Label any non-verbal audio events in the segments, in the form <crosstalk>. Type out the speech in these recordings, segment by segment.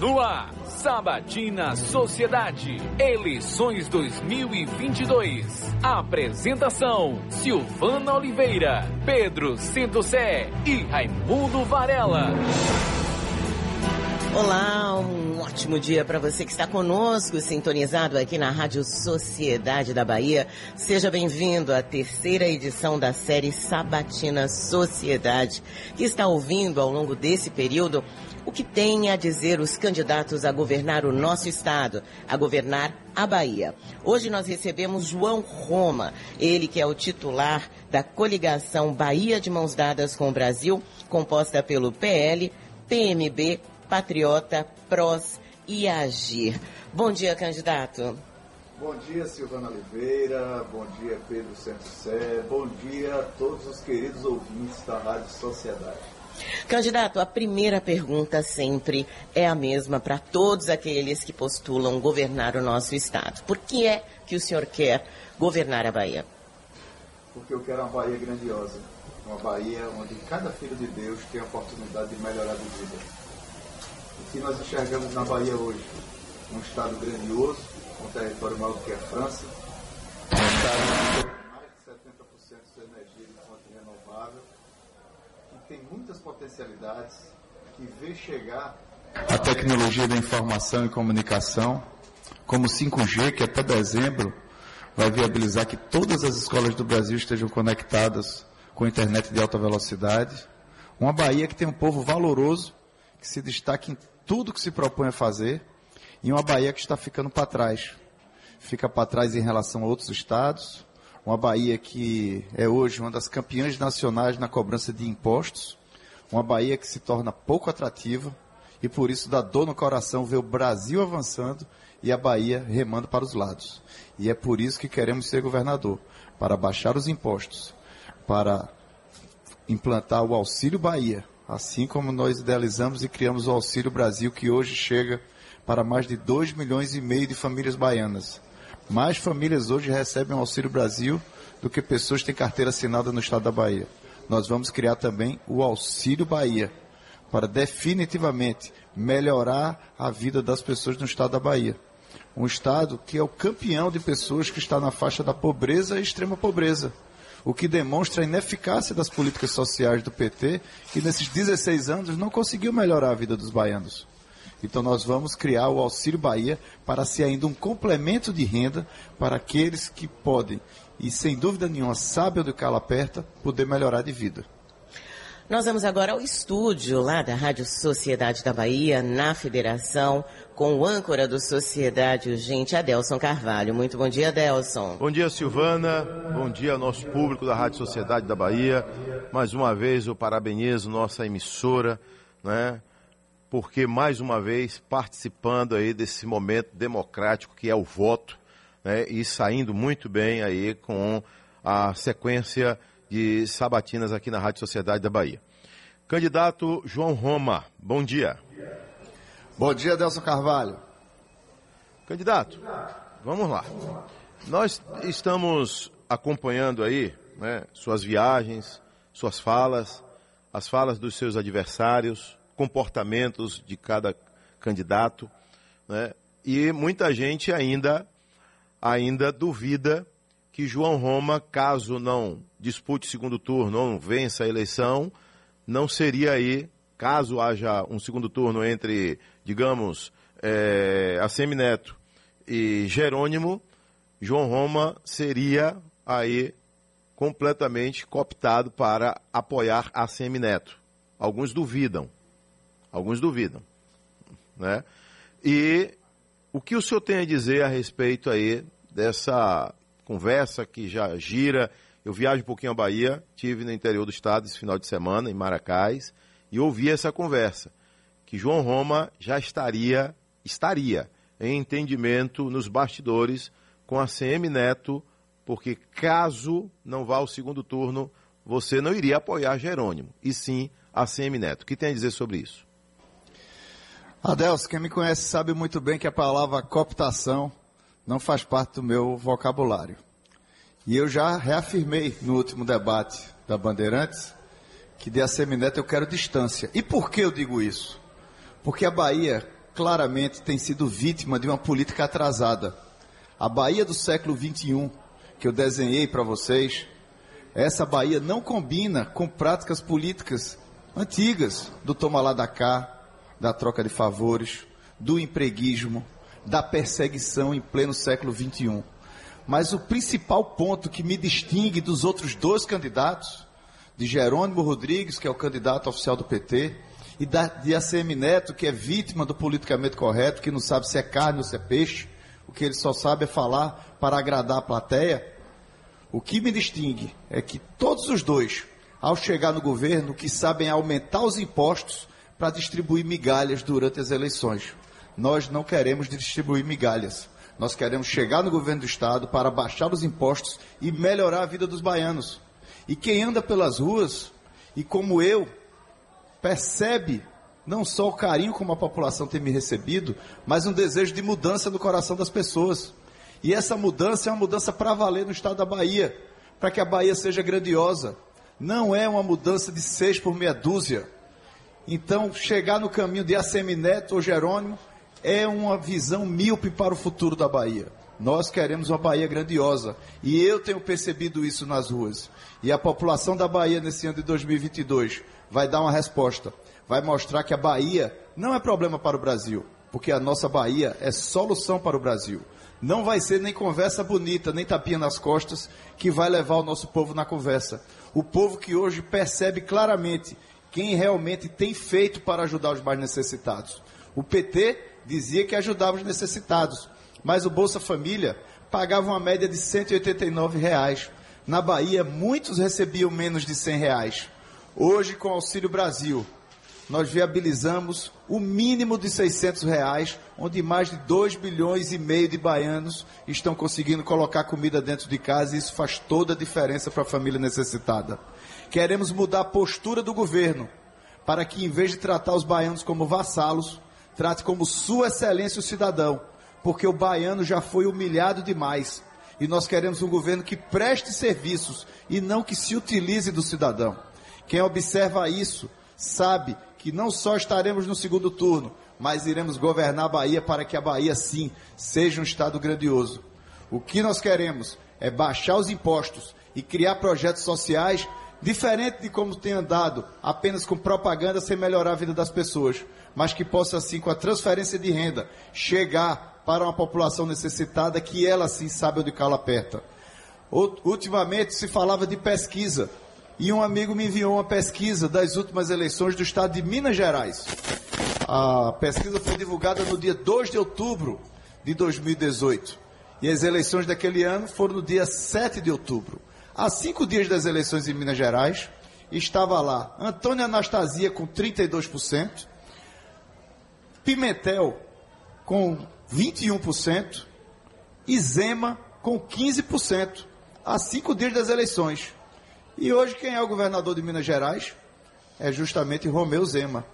No ar, Sabatina Sociedade, eleições 2022. Apresentação: Silvana Oliveira, Pedro Centocé e Raimundo Varela. Olá, um ótimo dia para você que está conosco, sintonizado aqui na Rádio Sociedade da Bahia. Seja bem-vindo à terceira edição da série Sabatina Sociedade, que está ouvindo ao longo desse período o que têm a dizer os candidatos a governar o nosso estado, a governar a Bahia. Hoje nós recebemos João Roma, ele que é o titular da coligação Bahia de Mãos Dadas com o Brasil, composta pelo PL, PMB, Patriota, PROS e Agir. Bom dia, candidato. Bom dia, Silvana Oliveira. Bom dia, Pedro Santos Bom dia a todos os queridos ouvintes da Rádio Sociedade. Candidato, a primeira pergunta sempre é a mesma para todos aqueles que postulam governar o nosso Estado. Por que é que o senhor quer governar a Bahia? Porque eu quero uma Bahia grandiosa. Uma Bahia onde cada filho de Deus tem a oportunidade de melhorar de vida que nós enxergamos na Bahia hoje? Um estado grandioso, um território maior do que a França, um estado que mais de 70% de sua energia de fonte renovável, que tem muitas potencialidades, que vê chegar a tecnologia da informação e comunicação, como o 5G, que até dezembro vai viabilizar que todas as escolas do Brasil estejam conectadas com internet de alta velocidade. Uma Bahia que tem um povo valoroso, que se destaca em tudo que se propõe a fazer, e uma Bahia que está ficando para trás. Fica para trás em relação a outros estados, uma Bahia que é hoje uma das campeãs nacionais na cobrança de impostos, uma Bahia que se torna pouco atrativa e por isso dá dor no coração ver o Brasil avançando e a Bahia remando para os lados. E é por isso que queremos ser governador, para baixar os impostos, para implantar o Auxílio Bahia, assim como nós idealizamos e criamos o Auxílio Brasil, que hoje chega para mais de 2 milhões e meio de famílias baianas. Mais famílias hoje recebem o Auxílio Brasil do que pessoas que têm carteira assinada no estado da Bahia. Nós vamos criar também o Auxílio Bahia, para definitivamente melhorar a vida das pessoas no estado da Bahia. Um estado que é o campeão de pessoas que está na faixa da pobreza e extrema pobreza o que demonstra a ineficácia das políticas sociais do PT, que nesses 16 anos não conseguiu melhorar a vida dos baianos. Então nós vamos criar o Auxílio Bahia para ser ainda um complemento de renda para aqueles que podem, e sem dúvida nenhuma sabem onde o calo aperta, poder melhorar de vida. Nós vamos agora ao estúdio lá da Rádio Sociedade da Bahia, na Federação, com o âncora do Sociedade Urgente, Adelson Carvalho. Muito bom dia, Adelson. Bom dia, Silvana. Bom dia ao nosso público da Rádio Sociedade da Bahia. Mais uma vez eu parabenizo nossa emissora, né? Porque mais uma vez participando aí desse momento democrático que é o voto, né? E saindo muito bem aí com a sequência de sabatinas aqui na Rádio Sociedade da Bahia. Candidato João Roma, bom dia. Bom dia, Delson Carvalho. Candidato, vamos lá. Nós estamos acompanhando aí né, suas viagens, suas falas, as falas dos seus adversários, comportamentos de cada candidato, né, e muita gente ainda ainda duvida que João Roma, caso não dispute segundo turno ou não vença a eleição, não seria aí, caso haja um segundo turno entre, digamos, é, a Semineto e Jerônimo, João Roma seria aí completamente cooptado para apoiar a Semineto. Alguns duvidam. Alguns duvidam. Né? E o que o senhor tem a dizer a respeito aí dessa conversa que já gira. Eu viajo um pouquinho à Bahia, tive no interior do estado esse final de semana, em Maracás, e ouvi essa conversa, que João Roma já estaria, estaria em entendimento nos bastidores com a CM Neto, porque caso não vá ao segundo turno, você não iria apoiar Jerônimo, e sim a CM Neto. O que tem a dizer sobre isso? Adelso, quem me conhece sabe muito bem que a palavra cooptação não faz parte do meu vocabulário. E eu já reafirmei no último debate da Bandeirantes que de Assemineto eu quero distância. E por que eu digo isso? Porque a Bahia claramente tem sido vítima de uma política atrasada. A Bahia do século XXI, que eu desenhei para vocês, essa Bahia não combina com práticas políticas antigas do toma lá da cá, da troca de favores, do empreguismo, da perseguição em pleno século XXI. Mas o principal ponto que me distingue dos outros dois candidatos, de Jerônimo Rodrigues, que é o candidato oficial do PT, e da, de ACM Neto, que é vítima do politicamente correto, que não sabe se é carne ou se é peixe, o que ele só sabe é falar para agradar a plateia. O que me distingue é que todos os dois, ao chegar no governo, que sabem aumentar os impostos para distribuir migalhas durante as eleições. Nós não queremos distribuir migalhas. Nós queremos chegar no governo do estado para baixar os impostos e melhorar a vida dos baianos. E quem anda pelas ruas, e como eu, percebe não só o carinho como a população tem me recebido, mas um desejo de mudança no coração das pessoas. E essa mudança é uma mudança para valer no estado da Bahia, para que a Bahia seja grandiosa. Não é uma mudança de seis por meia dúzia. Então, chegar no caminho de Assemineto ou Jerônimo é uma visão míope para o futuro da Bahia. Nós queremos uma Bahia grandiosa. E eu tenho percebido isso nas ruas. E a população da Bahia nesse ano de 2022 vai dar uma resposta. Vai mostrar que a Bahia não é problema para o Brasil, porque a nossa Bahia é solução para o Brasil. Não vai ser nem conversa bonita, nem tapinha nas costas que vai levar o nosso povo na conversa. O povo que hoje percebe claramente quem realmente tem feito para ajudar os mais necessitados. O PT dizia que ajudava os necessitados, mas o Bolsa Família pagava uma média de 189 reais. Na Bahia, muitos recebiam menos de 100 reais. Hoje, com o Auxílio Brasil, nós viabilizamos o mínimo de 600 reais, onde mais de 2 bilhões e meio de baianos estão conseguindo colocar comida dentro de casa e isso faz toda a diferença para a família necessitada. Queremos mudar a postura do governo para que, em vez de tratar os baianos como vassalos, trate como sua excelência o cidadão, porque o baiano já foi humilhado demais. E nós queremos um governo que preste serviços e não que se utilize do cidadão. Quem observa isso sabe que não só estaremos no segundo turno, mas iremos governar a Bahia para que a Bahia, sim, seja um estado grandioso. O que nós queremos é baixar os impostos e criar projetos sociais diferente de como tem andado, apenas com propaganda sem melhorar a vida das pessoas, mas que possa assim, com a transferência de renda, chegar para uma população necessitada que ela sim sabe onde cala aperta. Ultimamente se falava de pesquisa, e um amigo me enviou uma pesquisa das últimas eleições do estado de Minas Gerais. A pesquisa foi divulgada no dia 2 de outubro de 2018. E as eleições daquele ano foram no dia 7 de outubro. Há cinco dias das eleições em Minas Gerais, estava lá Antônio Anastasia com 32%, Pimentel com 21% e Zema com 15%. Há cinco dias das eleições. E hoje quem é o governador de Minas Gerais? É justamente Romeu Zema.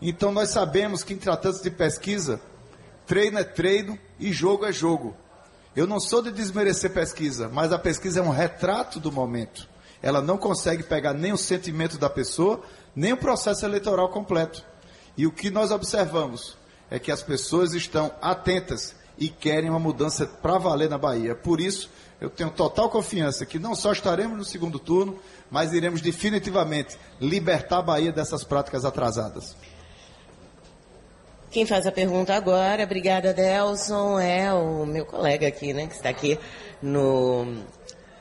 Então nós sabemos que em tratando de pesquisa, treino é treino e jogo é jogo. Eu não sou de desmerecer pesquisa, mas a pesquisa é um retrato do momento. Ela não consegue pegar nem o sentimento da pessoa, nem o processo eleitoral completo. E o que nós observamos é que as pessoas estão atentas e querem uma mudança para valer na Bahia. Por isso, eu tenho total confiança que não só estaremos no segundo turno, mas iremos definitivamente libertar a Bahia dessas práticas atrasadas. Quem faz a pergunta agora, obrigada Delson, é o meu colega aqui, né, que está aqui no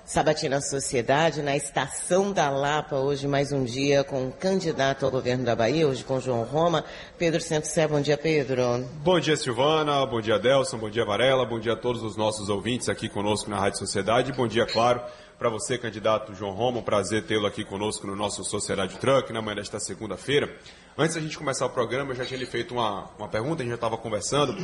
Sabatina Sociedade, na Estação da Lapa, hoje mais um dia com o candidato ao governo da Bahia, hoje com João Roma. Pedro Sé, bom dia, Pedro. Bom dia, Silvana, bom dia, Delson, bom dia, Varela, bom dia a todos os nossos ouvintes aqui conosco na Rádio Sociedade, bom dia, claro, para você, candidato João Roma, um prazer tê-lo aqui conosco no nosso Sociedade Truck, na manhã desta segunda-feira. Antes da gente começar o programa, eu já tinha lhe feito uma, uma pergunta, a gente já estava conversando,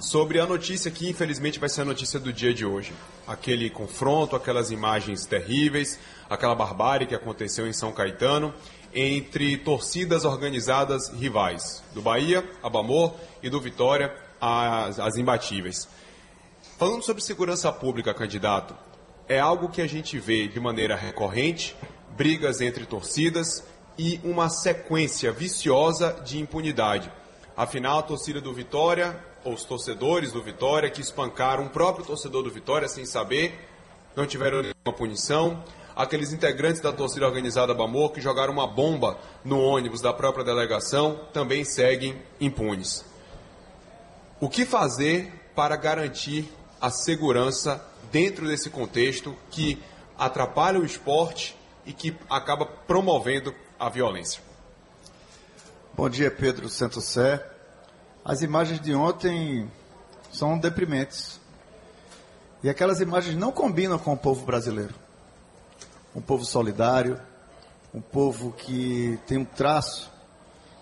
sobre a notícia que infelizmente vai ser a notícia do dia de hoje. Aquele confronto, aquelas imagens terríveis, aquela barbárie que aconteceu em São Caetano, entre torcidas organizadas rivais, do Bahia, Abamor, e do Vitória, as, as imbatíveis. Falando sobre segurança pública, candidato, é algo que a gente vê de maneira recorrente, brigas entre torcidas, e uma sequência viciosa de impunidade. Afinal, a torcida do Vitória, ou os torcedores do Vitória, que espancaram o próprio torcedor do Vitória sem saber, não tiveram nenhuma punição. Aqueles integrantes da torcida organizada Bamor que jogaram uma bomba no ônibus da própria delegação também seguem impunes. O que fazer para garantir a segurança dentro desse contexto que atrapalha o esporte e que acaba promovendo a violência? Bom dia, Pedro Santos Sé. As imagens de ontem são deprimentes. E aquelas imagens não combinam com o povo brasileiro. Um povo solidário, um povo que tem um traço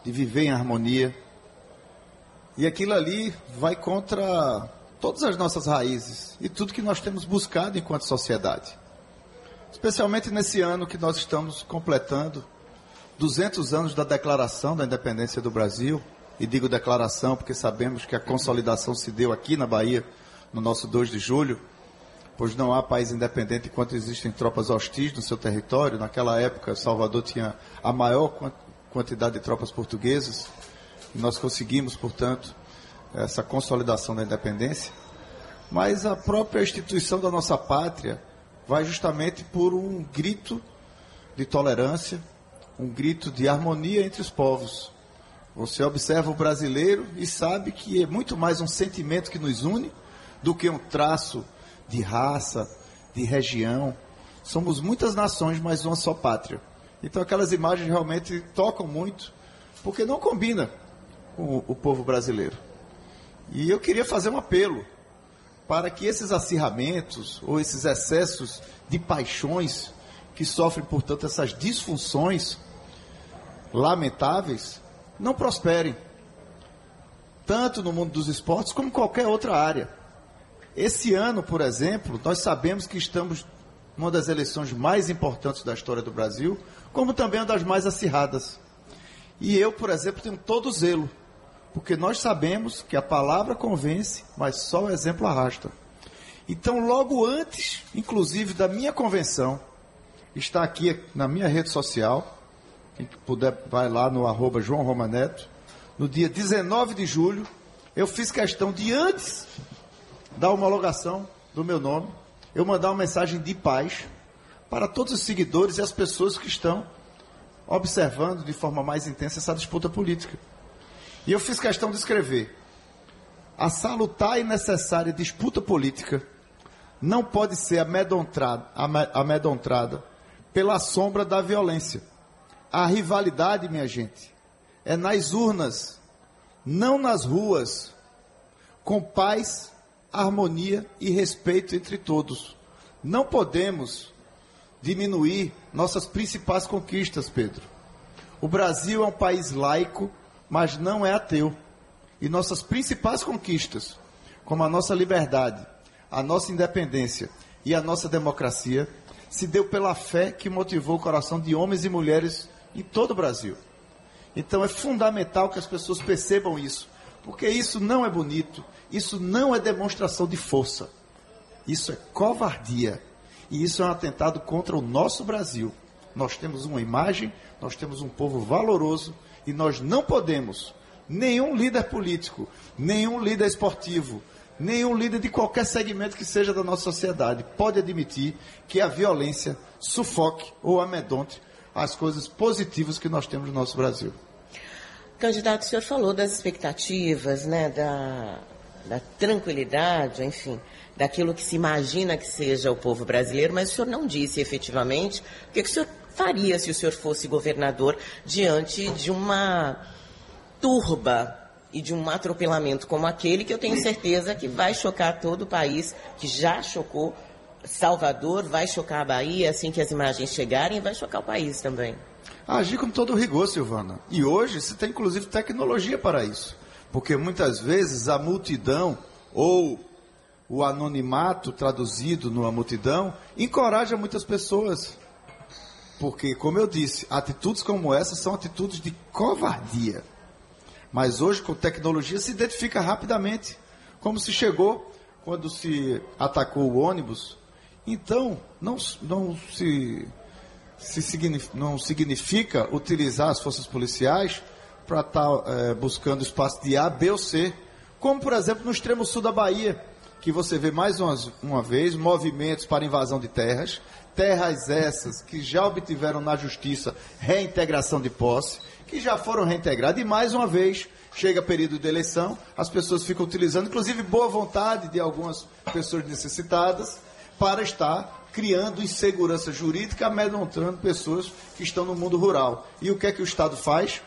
de viver em harmonia. E aquilo ali vai contra todas as nossas raízes e tudo que nós temos buscado enquanto sociedade. Especialmente nesse ano que nós estamos completando 200 anos da declaração da independência do Brasil, e digo declaração porque sabemos que a consolidação se deu aqui na Bahia, no nosso 2 de julho, pois não há país independente enquanto existem tropas hostis no seu território. Naquela época, Salvador tinha a maior quantidade de tropas portuguesas, e nós conseguimos, portanto, essa consolidação da independência. Mas a própria instituição da nossa pátria vai justamente por um grito de tolerância, um grito de harmonia entre os povos. Você observa o brasileiro e sabe que é muito mais um sentimento que nos une do que um traço de raça, de região. Somos muitas nações, mas uma só pátria. Então aquelas imagens realmente tocam muito, porque não combina com o povo brasileiro. E eu queria fazer um apelo para que esses acirramentos ou esses excessos de paixões que sofrem, portanto, essas disfunções lamentáveis, não prosperem, tanto no mundo dos esportes como em qualquer outra área. Esse ano, por exemplo, nós sabemos que estamos numa das eleições mais importantes da história do Brasil, como também uma das mais acirradas. E eu, por exemplo, tenho todo zelo, porque nós sabemos que a palavra convence, mas só o exemplo arrasta. Então, logo antes, inclusive, da minha convenção, está aqui na minha rede social, quem puder, vai lá no arroba João Romaneto. No dia 19 de julho, eu fiz questão de antes da homologação do meu nome, eu mandar uma mensagem de paz para todos os seguidores e as pessoas que estão observando de forma mais intensa essa disputa política. E eu fiz questão de escrever: a salutar e necessária disputa política não pode ser amedrontada, amedrontada pela sombra da violência a rivalidade, minha gente, é nas urnas, não nas ruas, com paz, harmonia e respeito entre todos. Não podemos diminuir nossas principais conquistas, Pedro. O Brasil é um país laico, mas não é ateu. E nossas principais conquistas, como a nossa liberdade, a nossa independência e a nossa democracia, se deu pela fé que motivou o coração de homens e mulheres em todo o Brasil. Então é fundamental que as pessoas percebam isso, porque isso não é bonito, isso não é demonstração de força, isso é covardia e isso é um atentado contra o nosso Brasil. Nós temos uma imagem, nós temos um povo valoroso e nós não podemos, nenhum líder político, nenhum líder esportivo, nenhum líder de qualquer segmento que seja da nossa sociedade pode admitir que a violência sufoque ou amedronte as coisas positivas que nós temos no nosso Brasil. Candidato, o senhor falou das expectativas, né, da, da tranquilidade, enfim, daquilo que se imagina que seja o povo brasileiro, mas o senhor não disse efetivamente o que, que o senhor faria se o senhor fosse governador diante de uma turba e de um atropelamento como aquele que eu tenho certeza que vai chocar todo o país, que já chocou Salvador, vai chocar a Bahia assim que as imagens chegarem, vai chocar o país também. Agir com todo rigor, Silvana. E hoje se tem inclusive tecnologia para isso. Porque muitas vezes a multidão ou o anonimato traduzido numa multidão encoraja muitas pessoas. Porque, como eu disse, atitudes como essa são atitudes de covardia. Mas hoje, com tecnologia, se identifica rapidamente. Como se chegou quando se atacou o ônibus então, não, não, se, se significa, não significa utilizar as forças policiais para estar tá, é, buscando espaço de A, B ou C, como por exemplo no extremo sul da Bahia, que você vê mais uma, uma vez movimentos para invasão de terras, terras essas que já obtiveram na justiça reintegração de posse, que já foram reintegradas, e mais uma vez chega período de eleição, as pessoas ficam utilizando, inclusive boa vontade de algumas pessoas necessitadas, para estar criando insegurança jurídica, amedrontando pessoas que estão no mundo rural. E o que é que o Estado faz?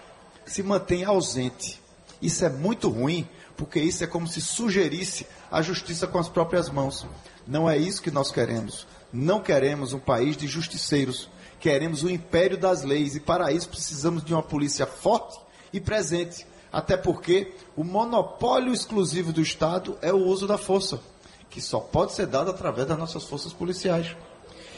Se mantém ausente. Isso é muito ruim, porque isso é como se sugerisse a justiça com as próprias mãos. Não é isso que nós queremos. Não queremos um país de justiceiros. Queremos o império das leis. E para isso precisamos de uma polícia forte e presente. Até porque o monopólio exclusivo do Estado é o uso da força, que só pode ser dado através das nossas forças policiais.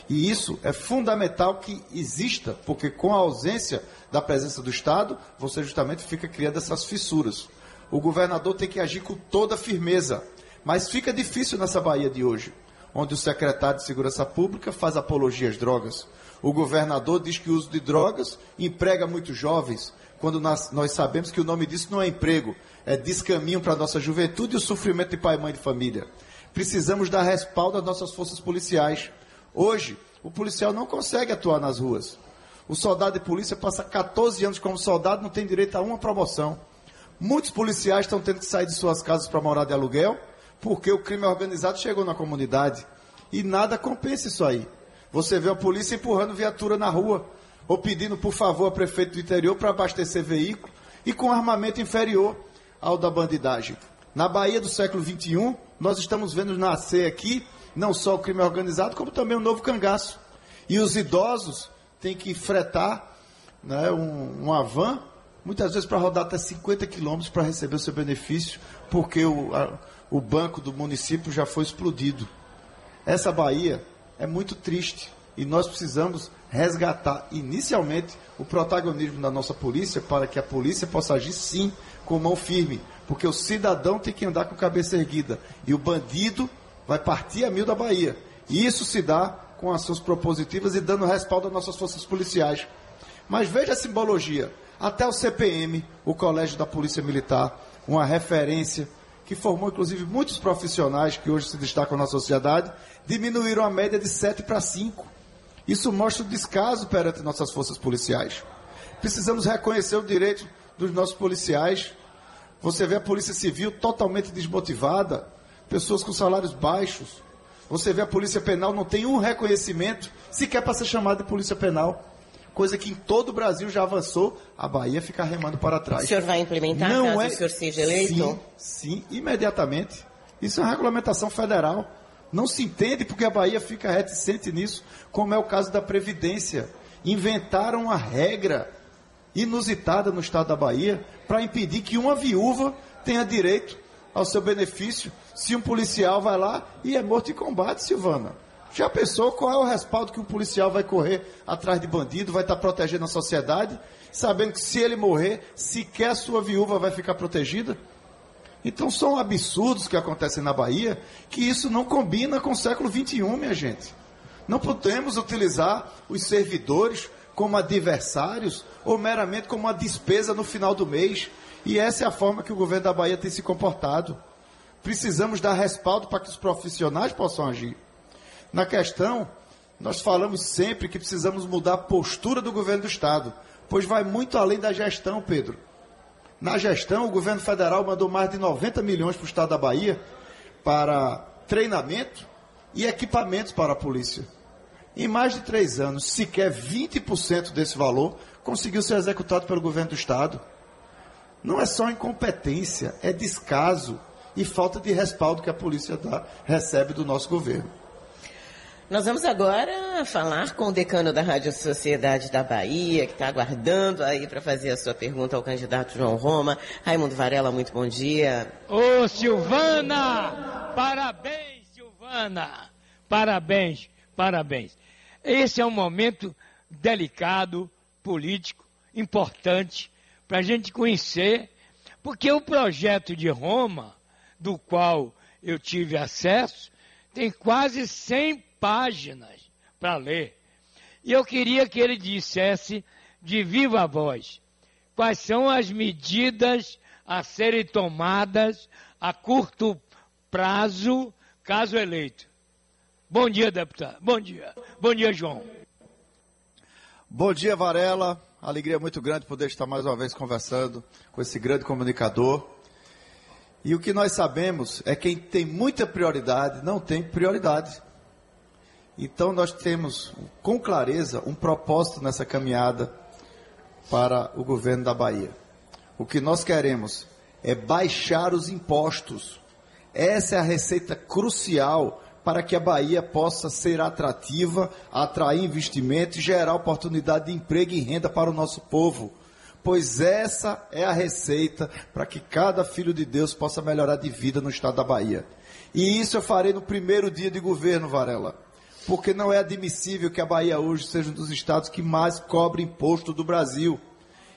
E isso é fundamental que exista, porque com a ausência da presença do Estado, você justamente fica criando essas fissuras. O governador tem que agir com toda firmeza, mas fica difícil nessa Bahia de hoje onde o secretário de Segurança Pública faz apologia às drogas. O governador diz que o uso de drogas emprega muitos jovens, quando nós, nós sabemos que o nome disso não é emprego, é descaminho para a nossa juventude e o sofrimento de pai e mãe de família. Precisamos dar respaldo às nossas forças policiais. Hoje, o policial não consegue atuar nas ruas. O soldado de polícia passa 14 anos como soldado, não tem direito a uma promoção. Muitos policiais estão tendo que sair de suas casas para morar de aluguel porque o crime organizado chegou na comunidade. E nada compensa isso aí. Você vê a polícia empurrando viatura na rua, ou pedindo, por favor, ao prefeito do interior para abastecer veículo, e com armamento inferior ao da bandidagem. Na Bahia do século XXI, nós estamos vendo nascer aqui não só o crime organizado, como também o novo cangaço. E os idosos têm que fretar né, um, uma van, muitas vezes para rodar até 50 quilômetros para receber o seu benefício, porque o, a, o banco do município já foi explodido. Essa Bahia é muito triste e nós precisamos resgatar inicialmente o protagonismo da nossa polícia para que a polícia possa agir sim com mão firme, porque o cidadão tem que andar com cabeça erguida e o bandido vai partir a mil da Bahia. E isso se dá com ações propositivas e dando respaldo às nossas forças policiais. Mas veja a simbologia. Até o CPM, o Colégio da Polícia Militar, uma referência que formou inclusive muitos profissionais que hoje se destacam na sociedade, diminuíram a média de 7 para 5. Isso mostra o descaso perante nossas forças policiais. Precisamos reconhecer o direito dos nossos policiais. Você vê a Polícia Civil totalmente desmotivada, pessoas com salários baixos. Você vê a Polícia Penal não tem um reconhecimento sequer para ser chamada de Polícia Penal coisa que em todo o Brasil já avançou, a Bahia fica remando para trás. O senhor vai implementar Não caso é... o senhor seja eleito? Sim, sim, imediatamente. Isso é uma regulamentação federal. Não se entende porque a Bahia fica reticente nisso, como é o caso da Previdência. Inventaram uma regra inusitada no estado da Bahia para impedir que uma viúva tenha direito ao seu benefício se um policial vai lá e é morto em combate, Silvana. Já pensou qual é o respaldo que um policial vai correr atrás de bandido, vai estar protegendo a sociedade, sabendo que se ele morrer, sequer a sua viúva vai ficar protegida? Então são absurdos que acontecem na Bahia que isso não combina com o século XXI, minha gente. Não podemos utilizar os servidores como adversários ou meramente como uma despesa no final do mês. E essa é a forma que o governo da Bahia tem se comportado. Precisamos dar respaldo para que os profissionais possam agir. Na questão, nós falamos sempre que precisamos mudar a postura do governo do Estado, pois vai muito além da gestão, Pedro. Na gestão, o governo federal mandou mais de 90 milhões para o Estado da Bahia para treinamento e equipamentos para a polícia. Em mais de três anos, sequer 20% desse valor conseguiu ser executado pelo governo do Estado. Não é só incompetência, é descaso e falta de respaldo que a polícia dá, recebe do nosso governo. Nós vamos agora falar com o decano da Rádio Sociedade da Bahia, que está aguardando aí para fazer a sua pergunta ao candidato João Roma. Raimundo Varela, muito bom dia. Ô Silvana! Parabéns, Silvana! Parabéns, parabéns. Esse é um momento delicado, político, importante, para a gente conhecer, porque o projeto de Roma, do qual eu tive acesso, tem quase 100 páginas para ler. E eu queria que ele dissesse de viva voz quais são as medidas a serem tomadas a curto prazo, caso eleito. Bom dia, deputado. Bom dia. Bom dia, João. Bom dia, Varela. Alegria muito grande poder estar mais uma vez conversando com esse grande comunicador. E o que nós sabemos é que quem tem muita prioridade não tem prioridade. Então nós temos com clareza um propósito nessa caminhada para o governo da Bahia. O que nós queremos é baixar os impostos. Essa é a receita crucial para que a Bahia possa ser atrativa, atrair investimento e gerar oportunidade de emprego e renda para o nosso povo. Pois essa é a receita para que cada filho de Deus possa melhorar de vida no estado da Bahia. E isso eu farei no primeiro dia de governo, Varela. Porque não é admissível que a Bahia hoje seja um dos estados que mais cobra imposto do Brasil.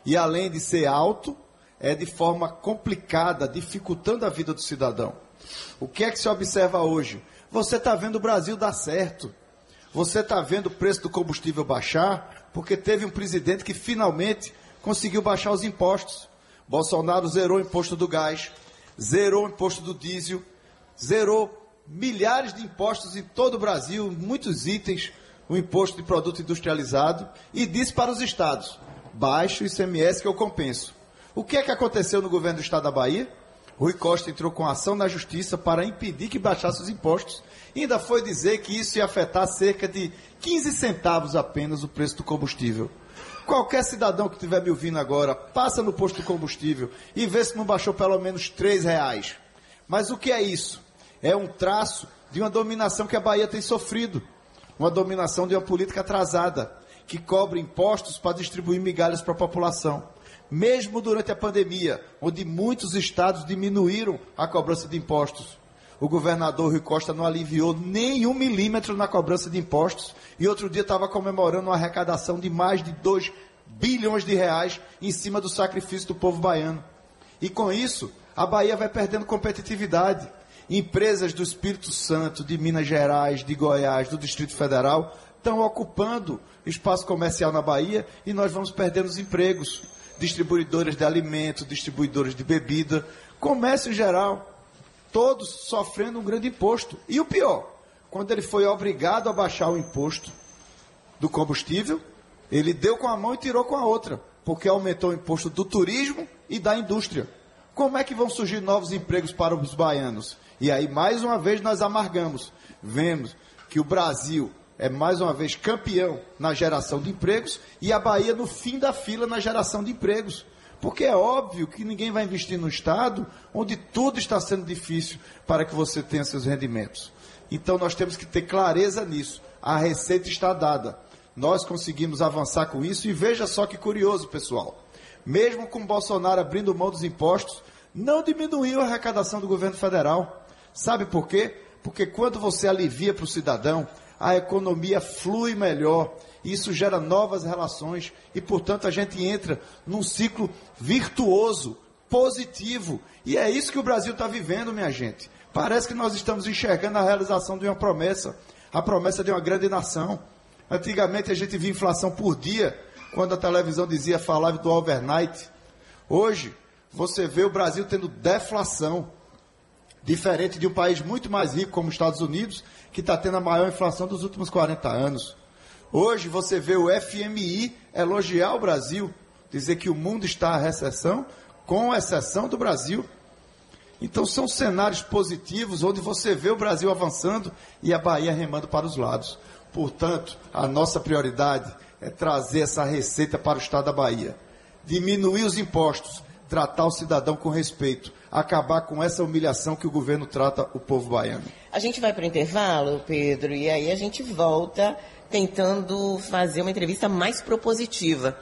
E além de ser alto, é de forma complicada, dificultando a vida do cidadão. O que é que se observa hoje? Você está vendo o Brasil dar certo. Você está vendo o preço do combustível baixar, porque teve um presidente que finalmente conseguiu baixar os impostos. Bolsonaro zerou o imposto do gás, zerou o imposto do diesel, zerou milhares de impostos em todo o Brasil, muitos itens, o imposto de produto industrializado, e disse para os estados: baixe o ICMS que eu compenso. O que é que aconteceu no governo do estado da Bahia? Rui Costa entrou com ação na justiça para impedir que baixasse os impostos. E ainda foi dizer que isso ia afetar cerca de 15 centavos apenas o preço do combustível. Qualquer cidadão que estiver me ouvindo agora, passa no posto de combustível e vê se não baixou pelo menos 3 reais. Mas o que é isso? É um traço de uma dominação que a Bahia tem sofrido. Uma dominação de uma política atrasada, que cobra impostos para distribuir migalhas para a população mesmo durante a pandemia, onde muitos estados diminuíram a cobrança de impostos. O governador Rui Costa não aliviou nenhum milímetro na cobrança de impostos e outro dia estava comemorando uma arrecadação de mais de 2 bilhões de reais em cima do sacrifício do povo baiano. E com isso, a Bahia vai perdendo competitividade. Empresas do Espírito Santo, de Minas Gerais, de Goiás, do Distrito Federal estão ocupando espaço comercial na Bahia e nós vamos perdendo os empregos distribuidoras de alimentos, distribuidores de bebida, comércio em geral, todos sofrendo um grande imposto. E o pior, quando ele foi obrigado a baixar o imposto do combustível, ele deu com a mão e tirou com a outra, porque aumentou o imposto do turismo e da indústria. Como é que vão surgir novos empregos para os baianos? E aí, mais uma vez, nós amargamos. Vemos que o Brasil é mais uma vez campeão na geração de empregos e a Bahia no fim da fila na geração de empregos. Porque é óbvio que ninguém vai investir no Estado onde tudo está sendo difícil para que você tenha seus rendimentos. Então nós temos que ter clareza nisso. A receita está dada. Nós conseguimos avançar com isso e veja só que curioso, pessoal. Mesmo com Bolsonaro abrindo mão dos impostos, não diminuiu a arrecadação do governo federal. Sabe por quê? Porque quando você alivia para o cidadão, a economia flui melhor, isso gera novas relações e, portanto, a gente entra num ciclo virtuoso, positivo. E é isso que o Brasil está vivendo, minha gente. Parece que nós estamos enxergando a realização de uma promessa, a promessa de uma grande nação. Antigamente a gente via inflação por dia, quando a televisão dizia, falava do overnight. Hoje, você vê o Brasil tendo deflação. Diferente de um país muito mais rico como os Estados Unidos, que está tendo a maior inflação dos últimos 40 anos. Hoje você vê o FMI elogiar o Brasil, dizer que o mundo está à recessão, com exceção do Brasil. Então são cenários positivos onde você vê o Brasil avançando e a Bahia remando para os lados. Portanto, a nossa prioridade é trazer essa receita para o estado da Bahia. Diminuir os impostos, tratar o cidadão com respeito, acabar com essa humilhação que o governo trata o povo baiano. A gente vai para o intervalo, Pedro, e aí a gente volta tentando fazer uma entrevista mais propositiva.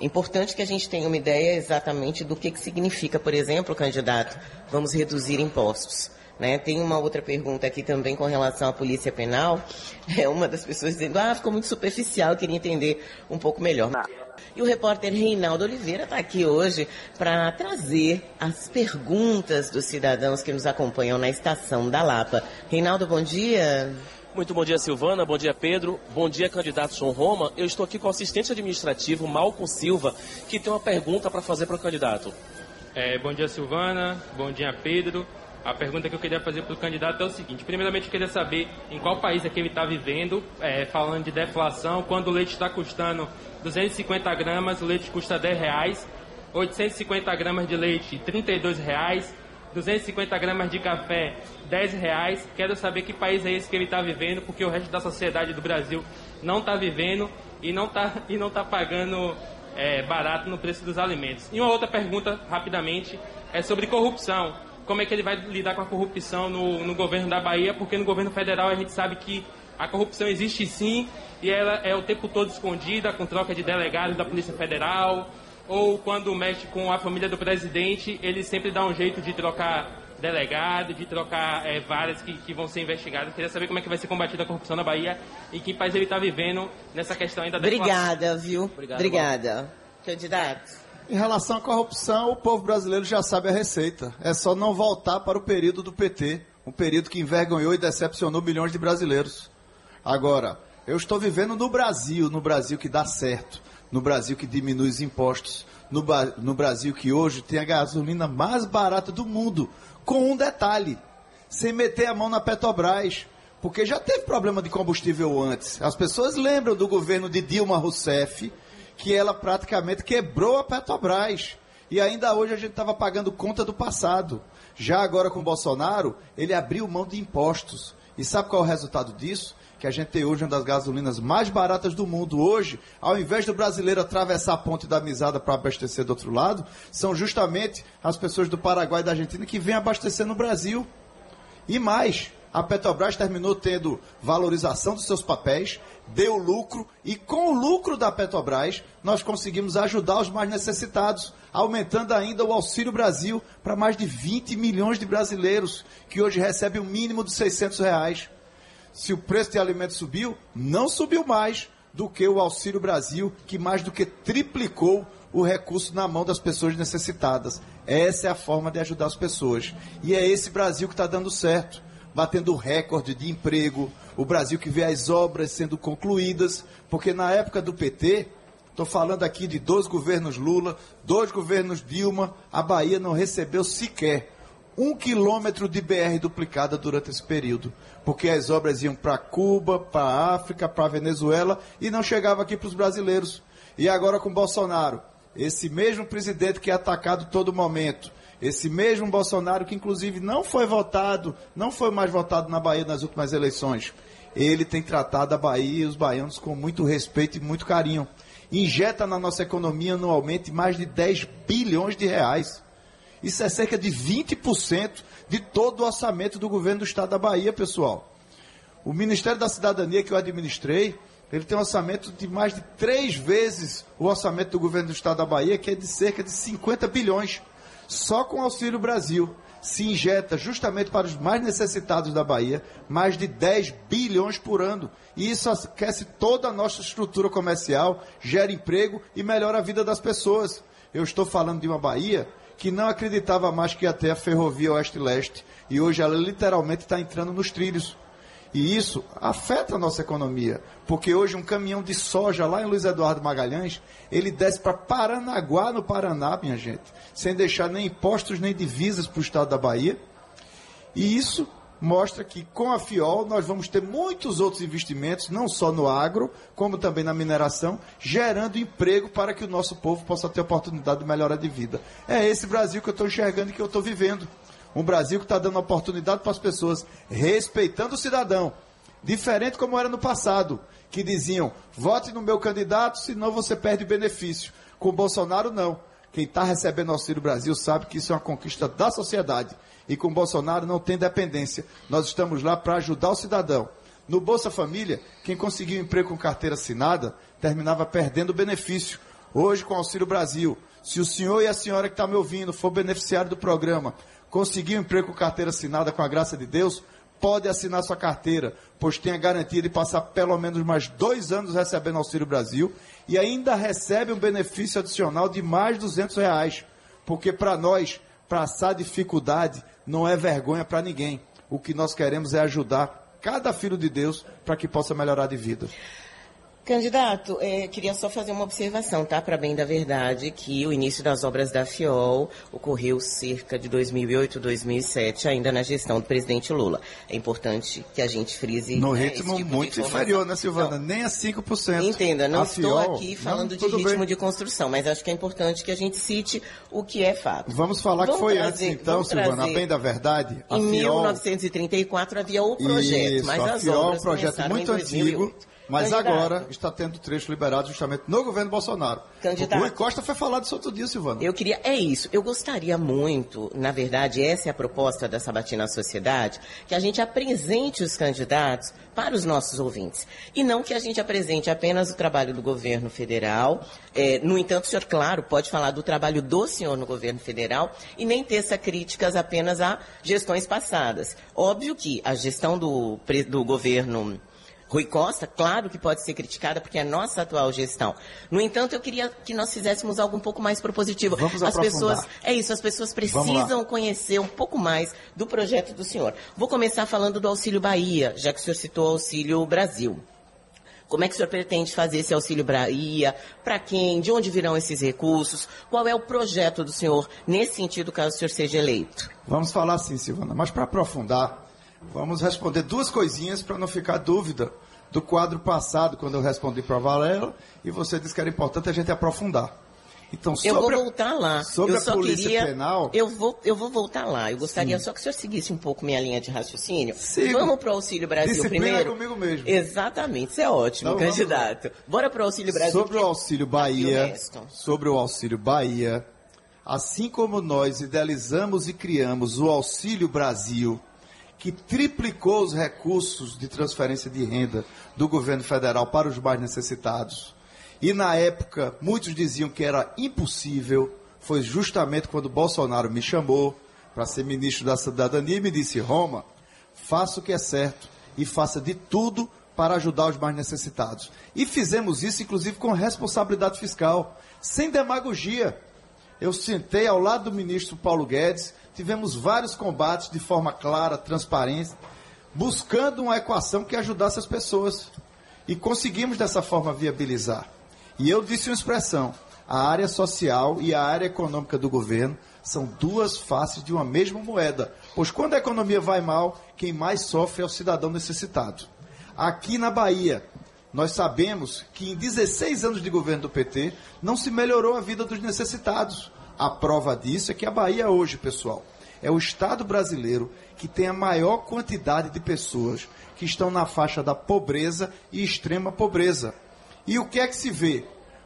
Importante que a gente tenha uma ideia exatamente do que, que significa, por exemplo, candidato, vamos reduzir impostos. Né? Tem uma outra pergunta aqui também com relação à polícia penal. É uma das pessoas dizendo, ah, ficou muito superficial, queria entender um pouco melhor. E o repórter Reinaldo Oliveira está aqui hoje para trazer as perguntas dos cidadãos que nos acompanham na estação da Lapa. Reinaldo, bom dia. Muito bom dia, Silvana. Bom dia, Pedro. Bom dia, candidato João Roma. Eu estou aqui com o assistente administrativo, Malcolm Silva, que tem uma pergunta para fazer para o candidato. É, bom dia, Silvana. Bom dia, Pedro. A pergunta que eu queria fazer para o candidato é o seguinte: primeiramente, eu queria saber em qual país é que ele está vivendo, é, falando de deflação, quando o leite está custando 250 gramas, o leite custa 10 reais, 850 gramas de leite, 32 reais, 250 gramas de café, 10 reais. Quero saber que país é esse que ele está vivendo, porque o resto da sociedade do Brasil não está vivendo e não está <laughs> e não tá pagando é, barato no preço dos alimentos. E uma outra pergunta, rapidamente, é sobre corrupção como é que ele vai lidar com a corrupção no, no governo da Bahia, porque no governo federal a gente sabe que a corrupção existe sim e ela é o tempo todo escondida, com troca de delegados da Polícia Federal, ou quando mexe com a família do presidente, ele sempre dá um jeito de trocar delegado, de trocar é, várias que, que, vão ser investigadas. Queria saber como é que vai ser combatida a corrupção na Bahia e que país ele está vivendo nessa questão ainda da Obrigada, viu? Obrigado, Obrigada. Candidato. Em relação à corrupção, o povo brasileiro já sabe a receita. É só não voltar para o período do PT, um período que envergonhou e decepcionou milhões de brasileiros. Agora, eu estou vivendo no Brasil, no Brasil que dá certo, no Brasil que diminui os impostos, no, no Brasil que hoje tem a gasolina mais barata do mundo, com um detalhe, sem meter a mão na Petrobras, porque já teve problema de combustível antes. As pessoas lembram do governo de Dilma Rousseff, que ela praticamente quebrou a Petrobras. E ainda hoje a gente estava pagando conta do passado. Já agora com Bolsonaro, ele abriu mão de impostos. E sabe qual é o resultado disso? Que a gente tem hoje uma das gasolinas mais baratas do mundo. Hoje, ao invés do brasileiro atravessar a ponte da Misada para abastecer do outro lado, são justamente as pessoas do Paraguai e da Argentina que vêm abastecer no Brasil. E mais, a Petrobras terminou tendo valorização dos seus papéis, deu lucro e com o lucro da Petrobras nós conseguimos ajudar os mais necessitados, aumentando ainda o Auxílio Brasil para mais de 20 milhões de brasileiros que hoje recebem o um mínimo de 600 reais. Se o preço de alimentos subiu, não subiu mais do que o Auxílio Brasil, que mais do que triplicou o recurso na mão das pessoas necessitadas. Essa é a forma de ajudar as pessoas. E é esse Brasil que está dando certo batendo recorde de emprego, o Brasil que vê as obras sendo concluídas, porque na época do PT, estou falando aqui de dois governos Lula, dois governos Dilma, a Bahia não recebeu sequer um quilômetro de BR duplicada durante esse período, porque as obras iam para Cuba, para África, para Venezuela e não chegava aqui para os brasileiros. E agora com Bolsonaro, esse mesmo presidente que é atacado todo momento, esse mesmo Bolsonaro, que inclusive não foi votado, não foi mais votado na Bahia nas últimas eleições, ele tem tratado a Bahia e os baianos com muito respeito e muito carinho. Injeta na nossa economia anualmente mais de 10 bilhões de reais. Isso é cerca de 20% de todo o orçamento do governo do estado da Bahia, pessoal. O Ministério da Cidadania que eu administrei, ele tem um orçamento de mais de três vezes o orçamento do governo do estado da Bahia, que é de cerca de 50 bilhões. Só com o Auxílio Brasil se injeta justamente para os mais necessitados da Bahia mais de 10 bilhões por ano. E isso aquece toda a nossa estrutura comercial, gera emprego e melhora a vida das pessoas. Eu estou falando de uma Bahia que não acreditava mais que ia ter a ferrovia oeste-leste e hoje ela literalmente está entrando nos trilhos. E isso afeta a nossa economia, porque hoje um caminhão de soja lá em Luiz Eduardo Magalhães, ele desce para Paranaguá, no Paraná, minha gente, sem deixar nem impostos nem divisas para o estado da Bahia. E isso mostra que com a FIOL nós vamos ter muitos outros investimentos, não só no agro, como também na mineração, gerando emprego para que o nosso povo possa ter oportunidade de melhora de vida. É esse Brasil que eu estou enxergando e que eu estou vivendo. Um Brasil que está dando oportunidade para as pessoas, respeitando o cidadão. Diferente como era no passado, que diziam: vote no meu candidato, senão você perde benefício. Com Bolsonaro, não. Quem está recebendo Auxílio Brasil sabe que isso é uma conquista da sociedade. E com Bolsonaro não tem dependência. Nós estamos lá para ajudar o cidadão. No Bolsa Família, quem conseguiu emprego com carteira assinada terminava perdendo o benefício. Hoje, com Auxílio Brasil, se o senhor e a senhora que está me ouvindo for beneficiário do programa, conseguiu um emprego com carteira assinada com a graça de Deus, pode assinar sua carteira, pois tem a garantia de passar pelo menos mais dois anos recebendo Auxílio Brasil e ainda recebe um benefício adicional de mais 200 reais. Porque para nós, passar dificuldade não é vergonha para ninguém. O que nós queremos é ajudar cada filho de Deus para que possa melhorar de vida. Candidato, é, queria só fazer uma observação, tá? Para bem da verdade, que o início das obras da FIOL ocorreu cerca de 2008, 2007, ainda na gestão do presidente Lula. É importante que a gente frise. No né, ritmo tipo de muito inferior, né, Silvana? Não, Nem a 5%. Entenda, não A estou FIOL, aqui não, falando de tudo ritmo bem. de construção, mas acho que é importante que a gente cite o que é fato. Vamos falar que Vamos foi trazer- antes, então, Silvana, trazer- bem da verdade. A Em FIOL 1934 havia o projeto, Isso, mas a as FIOL é um obras projeto muito antigo, 2008. Mas Candidato, agora está tendo trecho liberado justamente no governo Bolsonaro. Candidato. O Rui Costa foi falar disso outro dia, Silvana. Eu queria, é isso. Eu gostaria muito, na verdade, essa é a proposta da Sabatina Sociedade, que a gente apresente os candidatos para os nossos ouvintes. E não que a gente apresente apenas o trabalho do governo federal. É, no entanto, o senhor, claro, pode falar do trabalho do senhor no governo federal e nem teça críticas apenas a gestões passadas. Óbvio que a gestão do, do governo Rui Costa, claro que pode ser criticada porque é a nossa atual gestão. No entanto, eu queria que nós fizéssemos algo um pouco mais propositivo. Vamos as pessoas, é isso, as pessoas precisam conhecer um pouco mais do projeto do senhor. Vou começar falando do Auxílio Bahia, já que o senhor citou o Auxílio Brasil. Como é que o senhor pretende fazer esse Auxílio Bahia? Para quem? De onde virão esses recursos? Qual é o projeto do senhor nesse sentido, caso o senhor seja eleito? Vamos falar assim, Silvana, mas para aprofundar, vamos responder duas coisinhas para não ficar dúvida do quadro passado, quando eu respondi para a Varela, e você disse que era importante a gente aprofundar. Então, Eu vou sobre voltar lá. sobre eu a só Polícia queria, Penal- Eu vou, eu vou voltar lá. Eu gostaria só que o senhor seguisse um pouco minha linha de raciocínio. Sigo. Vamos para o Auxílio Brasil Disciplina primeiro? comigo mesmo. Exatamente, isso é ótimo, Então, vamos candidato. Bora para o Auxílio Brasil. Sobre o Auxílio o Bahia, resto? sobre o Auxílio Bahia, assim como nós idealizamos e criamos o Auxílio Brasil, que triplicou os recursos de transferência de renda do governo federal para os mais necessitados, e na época muitos diziam que era impossível, foi justamente quando Bolsonaro me chamou para ser ministro da Cidadania e me disse: Roma, faça o que é certo e faça de tudo para ajudar os mais necessitados. E fizemos isso, inclusive, com responsabilidade fiscal, sem demagogia. Eu sentei ao lado do ministro Paulo Guedes, tivemos vários combates de forma clara, transparente, buscando uma equação que ajudasse as pessoas. E conseguimos dessa forma viabilizar. E eu disse uma expressão: a área social e a área econômica do governo são duas faces de uma mesma moeda. Pois quando a economia vai mal, quem mais sofre é o cidadão necessitado. Aqui na Bahia, nós sabemos que em 16 anos de governo do PT não se melhorou a vida dos necessitados. A prova disso é que a Bahia hoje, pessoal, é o estado brasileiro que tem a maior quantidade de pessoas que estão na faixa da pobreza e extrema pobreza. E o que é que se vê?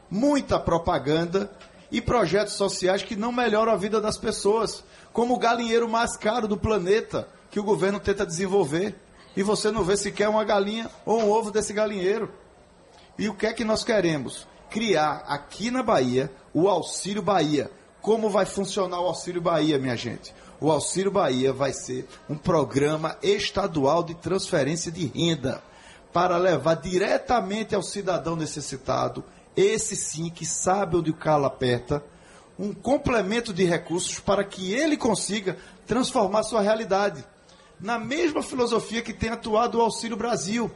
Muita propaganda e projetos sociais que não melhoram a vida das pessoas, como o galinheiro mais caro do planeta que o governo tenta desenvolver. E você não vê sequer uma galinha ou um ovo desse galinheiro. E o que é que nós queremos? Criar aqui na Bahia o Auxílio Bahia. Como vai funcionar o Auxílio Bahia, minha gente? O Auxílio Bahia vai ser um programa estadual de transferência de renda para levar diretamente ao cidadão necessitado, esse sim que sabe onde o calo aperta, um complemento de recursos para que ele consiga transformar sua realidade. Na mesma filosofia que tem atuado o Auxílio Brasil.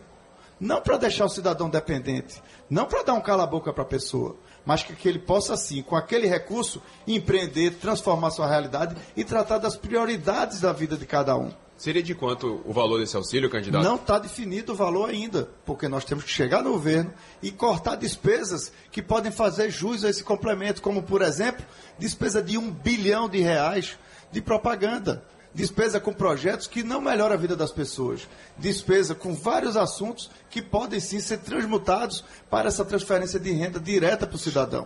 Não para deixar o cidadão dependente, não para dar um cala-boca para a pessoa, mas que, que ele possa, sim, com aquele recurso, empreender, transformar sua realidade e tratar das prioridades da vida de cada um. Seria de quanto o valor desse auxílio, candidato? Não está definido o valor ainda, porque nós temos que chegar no governo e cortar despesas que podem fazer jus a esse complemento, como, por exemplo, despesa de um bilhão de reais de propaganda, despesa com projetos que não melhoram a vida das pessoas, despesa com vários assuntos que podem sim ser transmutados para essa transferência de renda direta para o cidadão.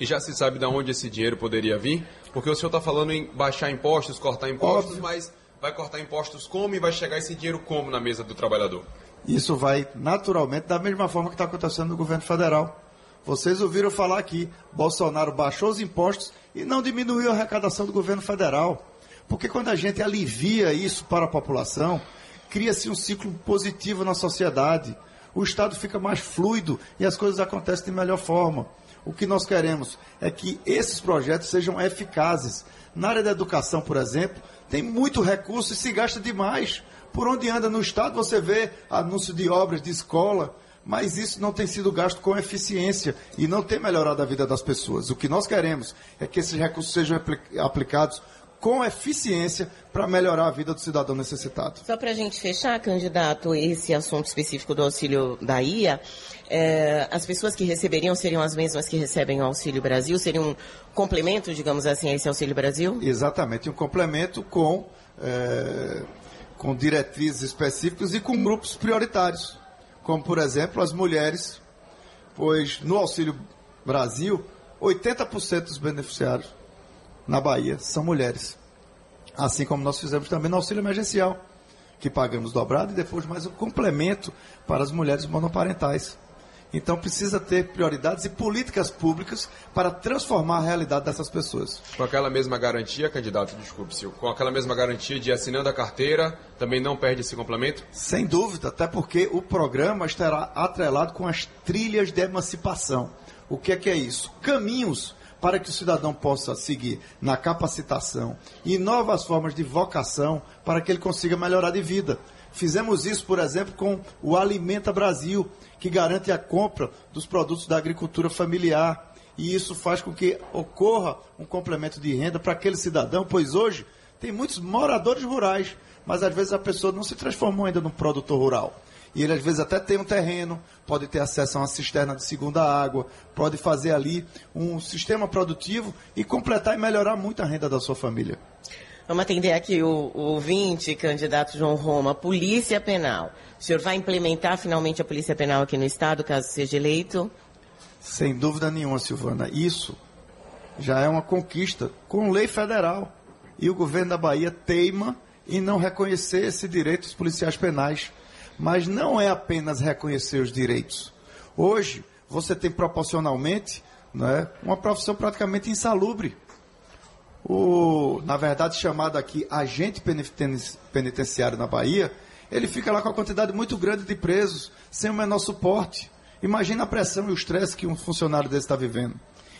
E já se sabe de onde esse dinheiro poderia vir? Porque o senhor está falando em baixar impostos, cortar impostos, Óbvio. mas vai cortar impostos como e vai chegar esse dinheiro como na mesa do trabalhador? Isso vai naturalmente da mesma forma que está acontecendo no governo federal. Vocês ouviram falar aqui, Bolsonaro baixou os impostos e não diminuiu a arrecadação do governo federal. Porque quando a gente alivia isso para a população, cria-se um ciclo positivo na sociedade. O Estado fica mais fluido e as coisas acontecem de melhor forma. O que nós queremos é que esses projetos sejam eficazes. Na área da educação, por exemplo, tem muito recurso e se gasta demais. Por onde anda no estado, você vê anúncio de obras de escola, mas isso não tem sido gasto com eficiência e não tem melhorado a vida das pessoas. O que nós queremos é que esses recursos sejam aplicados com eficiência para melhorar a vida do cidadão necessitado. Só para a gente fechar, candidato, esse assunto específico do Auxílio Bahia, é, as pessoas que receberiam seriam as mesmas que recebem o Auxílio Brasil? Seria um complemento, digamos assim, a esse Auxílio Brasil? Exatamente, um complemento com, é, com diretrizes específicas e com grupos prioritários, como, por exemplo, as mulheres, pois no Auxílio Brasil, 80% dos beneficiários na Bahia são mulheres. Assim como nós fizemos também no auxílio emergencial, que pagamos dobrado e depois mais um complemento para as mulheres monoparentais. Então precisa ter prioridades e políticas públicas para transformar a realidade dessas pessoas. Com aquela mesma garantia, candidato, desculpe, Sil, com aquela mesma garantia de assinando a carteira, também não perde esse complemento? Sem dúvida, até porque o programa estará atrelado com as trilhas de emancipação. O que é que é isso? Caminhos para que o cidadão possa seguir na capacitação e novas formas de vocação para que ele consiga melhorar de vida. Fizemos isso, por exemplo, com o Alimenta Brasil, que garante a compra dos produtos da agricultura familiar. E isso faz com que ocorra um complemento de renda para aquele cidadão, pois hoje tem muitos moradores rurais, mas às vezes a pessoa não se transformou ainda num produtor rural e ele às vezes até tem um terreno, pode ter acesso a uma cisterna de segunda água, pode fazer ali um sistema produtivo e completar e melhorar muito a renda da sua família. Vamos atender aqui o, o ouvinte, candidato João Roma, Polícia Penal. O senhor vai implementar finalmente a Polícia Penal aqui no Estado, caso seja eleito? Sem dúvida nenhuma, Silvana. Isso já é uma conquista com lei federal. E o governo da Bahia teima em não reconhecer esse direito dos policiais penais. Mas não é apenas reconhecer os direitos. Hoje, você tem proporcionalmente né, uma profissão praticamente insalubre. O, na verdade, chamado aqui agente penitenciário na Bahia, ele fica lá com a quantidade muito grande de presos, sem o menor suporte. Imagina a pressão e o estresse que um funcionário desse está vivendo.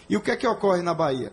E o que é que ocorre na Bahia?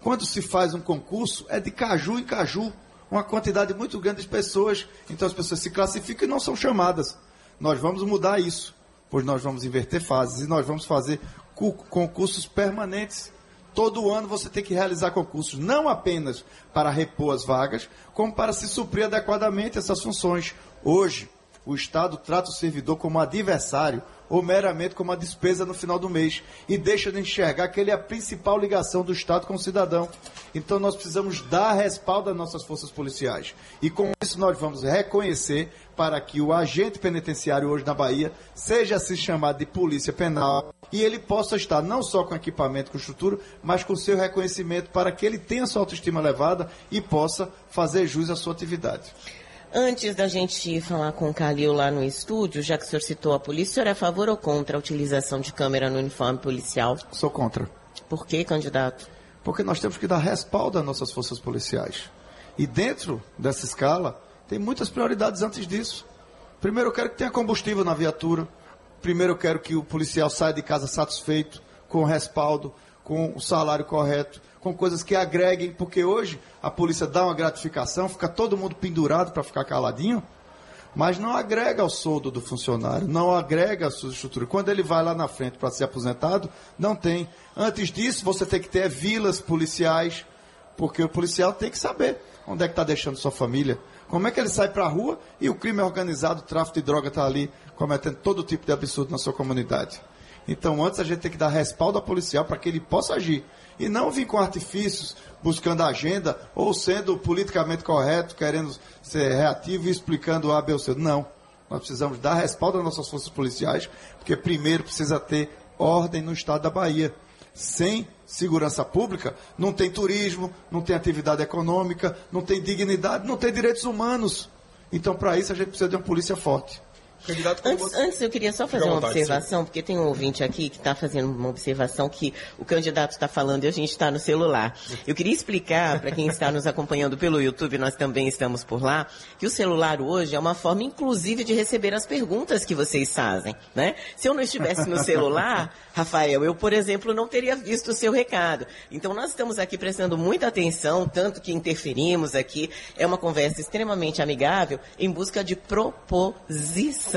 Quando se faz um concurso, é de caju em caju uma quantidade muito grande de pessoas. Então as pessoas se classificam e não são chamadas. Nós vamos mudar isso, pois nós vamos inverter fases e nós vamos fazer concursos permanentes. Todo ano você tem que realizar concursos, não apenas para repor as vagas, como para se suprir adequadamente essas funções. Hoje, o Estado trata o servidor como adversário ou meramente como uma despesa no final do mês e deixa de enxergar que ele é a principal ligação do Estado com o cidadão. Então nós precisamos dar respaldo às nossas forças policiais. E com isso nós vamos reconhecer para que o agente penitenciário hoje na Bahia seja assim chamado de polícia penal e ele possa estar não só com equipamento, com estrutura, mas com seu reconhecimento para que ele tenha sua autoestima elevada e possa fazer jus à sua atividade. Antes da gente falar com o Calil lá no estúdio, já que o senhor citou a polícia, o senhor é a favor ou contra a utilização de câmera no uniforme policial? Sou contra. Por que, candidato? Porque nós temos que dar respaldo às nossas forças policiais. E dentro dessa escala, tem muitas prioridades antes disso. Primeiro, eu quero que tenha combustível na viatura. Primeiro, eu quero que o policial saia de casa satisfeito, com respaldo, com o salário correto com coisas que agreguem, porque hoje a polícia dá uma gratificação, fica todo mundo pendurado para ficar caladinho, mas não agrega ao soldo do funcionário, não agrega a sua estrutura. Quando ele vai lá na frente para ser aposentado, não tem. Antes disso, você tem que ter vilas policiais, porque o policial tem que saber onde é que está deixando sua família. Como é que ele sai para a rua e o crime organizado, o tráfico de droga está ali cometendo todo tipo de absurdo na sua comunidade. Então, antes a gente tem que dar respaldo ao policial para que ele possa agir. E não vir com artifícios, buscando agenda, ou sendo politicamente correto, querendo ser reativo e explicando A, B ou C. Não. Nós precisamos dar respaldo às nossas forças policiais, porque primeiro precisa ter ordem no estado da Bahia. Sem segurança pública, não tem turismo, não tem atividade econômica, não tem dignidade, não tem direitos humanos. Então, para isso, a gente precisa de uma polícia forte. Candidato, Antes, você... antes eu queria só fazer uma vontade, observação, sim. porque tem um ouvinte aqui que está fazendo uma observação que o candidato está falando e a gente está no celular. Eu queria explicar para quem está nos acompanhando pelo YouTube, nós também estamos por lá, que o celular hoje é uma forma inclusive de receber as perguntas que vocês fazem, né? Se eu não estivesse no celular, <laughs> Rafael, eu, por exemplo, não teria visto o seu recado. Então nós estamos aqui prestando muita atenção, tanto que interferimos aqui. É uma conversa extremamente amigável em busca de proposição.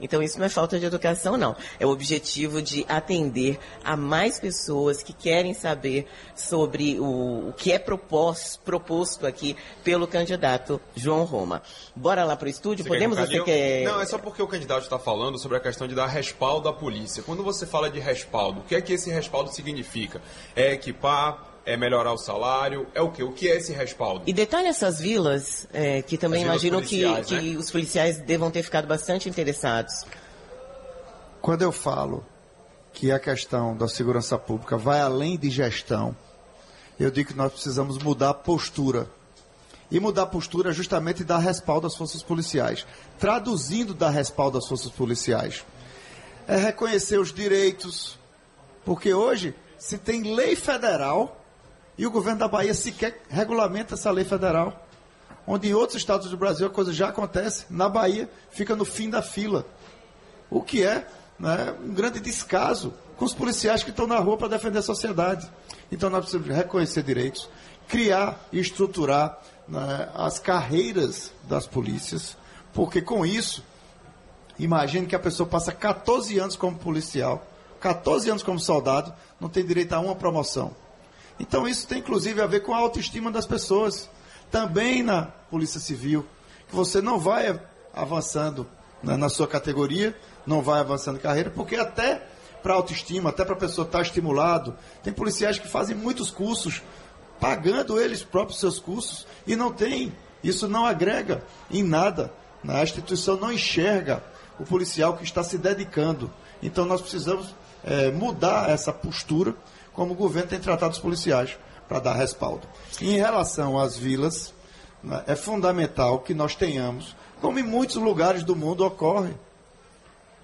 Então isso não é falta de educação, não. É o objetivo de atender a mais pessoas que querem saber sobre o, o que é propós, proposto aqui pelo candidato João Roma. Bora lá para o estúdio? Você Podemos? quer Você quer... Não, é só porque o candidato está falando sobre a questão de dar respaldo à polícia. Quando você fala de respaldo, o que é que esse respaldo significa? É equipar, é melhorar o salário, é o quê? O que é esse respaldo? E detalhe essas vilas, é, que também As imagino que, policiais, que né? os policiais devam ter ficado bastante interessados. Quando eu falo que a questão da segurança pública vai além de gestão, eu digo que nós precisamos mudar a postura. E mudar a postura é justamente dar respaldo às forças policiais. Traduzindo dar respaldo às forças policiais. É reconhecer os direitos. Porque hoje se tem lei federal e o governo da Bahia sequer regulamenta essa lei federal. Onde em outros estados do Brasil a coisa já acontece, na Bahia fica no fim da fila. O que é né, um grande descaso com os policiais que estão na rua para defender a sociedade. Então nós precisamos reconhecer direitos, criar e estruturar né, as carreiras das polícias, porque com isso, imagine que a pessoa passa 14 anos como policial, 14 anos como soldado, não tem direito a uma promoção. Então isso tem inclusive a ver com a autoestima das pessoas. Também na Polícia Civil, que você não vai avançando né, na sua categoria, não vai avançando carreira, porque até para autoestima, até para a pessoa estar estimulado, tem policiais que fazem muitos cursos, pagando eles próprios seus cursos, e não tem. Isso não agrega em nada. né? A instituição não enxerga o policial que está se dedicando. Então nós precisamos eh, mudar essa postura, como o governo tem tratado os policiais, para dar respaldo. Em relação às vilas, né, é fundamental que nós tenhamos, como em muitos lugares do mundo ocorre,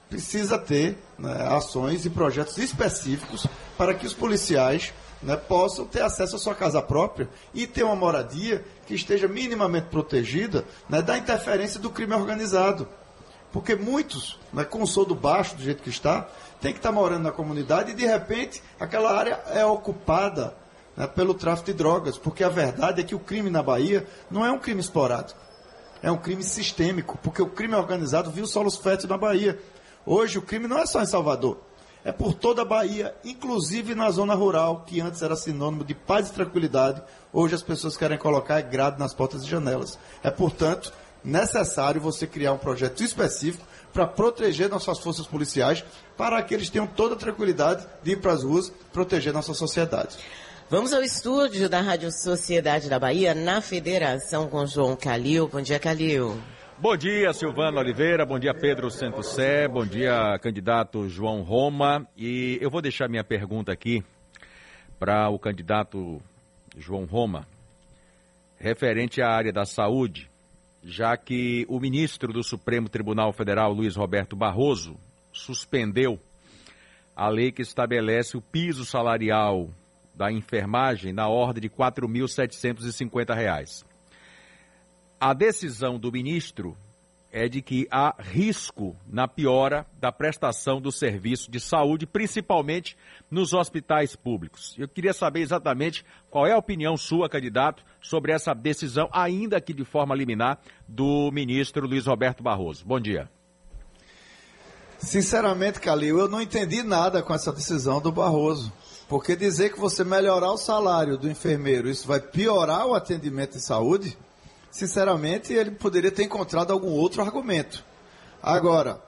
precisa ter né, ações e projetos específicos para que os policiais né, possam ter acesso à sua casa própria e ter uma moradia que esteja minimamente protegida né, da interferência do crime organizado. Porque muitos, né, com o soldo baixo do jeito que está, tem que estar morando na comunidade e de repente aquela área é ocupada né, pelo tráfico de drogas. Porque a verdade é que o crime na Bahia não é um crime esporádico. É um crime sistêmico, porque o crime organizado viu solos férteis na Bahia. Hoje o crime não é só em Salvador, é por toda a Bahia, inclusive na zona rural, que antes era sinônimo de paz e tranquilidade, hoje as pessoas querem colocar grade nas portas e janelas. É, portanto, necessário você criar um projeto específico para proteger nossas forças policiais, para que eles tenham toda a tranquilidade de ir para as ruas proteger nossa sociedade. Vamos ao estúdio da Rádio Sociedade da Bahia, na Federação com João Calil. Bom dia, Calil. Bom dia, Silvana Oliveira. Bom dia, Pedro Sé. Bom dia, candidato João Roma. E eu vou deixar minha pergunta aqui para o candidato João Roma, referente à área da saúde, já que o ministro do Supremo Tribunal Federal, Luiz Roberto Barroso, suspendeu a lei que estabelece o piso salarial da enfermagem na ordem de R$ 4.750. A decisão do ministro é de que há risco na piora da prestação do serviço de saúde, principalmente nos hospitais públicos. Eu queria saber exatamente qual é a opinião sua, candidato, sobre essa decisão, ainda que de forma liminar, do ministro Luiz Roberto Barroso. Bom dia. Sinceramente, Calil, eu não entendi nada com essa decisão do Barroso. Porque dizer que você melhorar o salário do enfermeiro, isso vai piorar o atendimento de saúde, sinceramente, ele poderia ter encontrado algum outro argumento. Agora,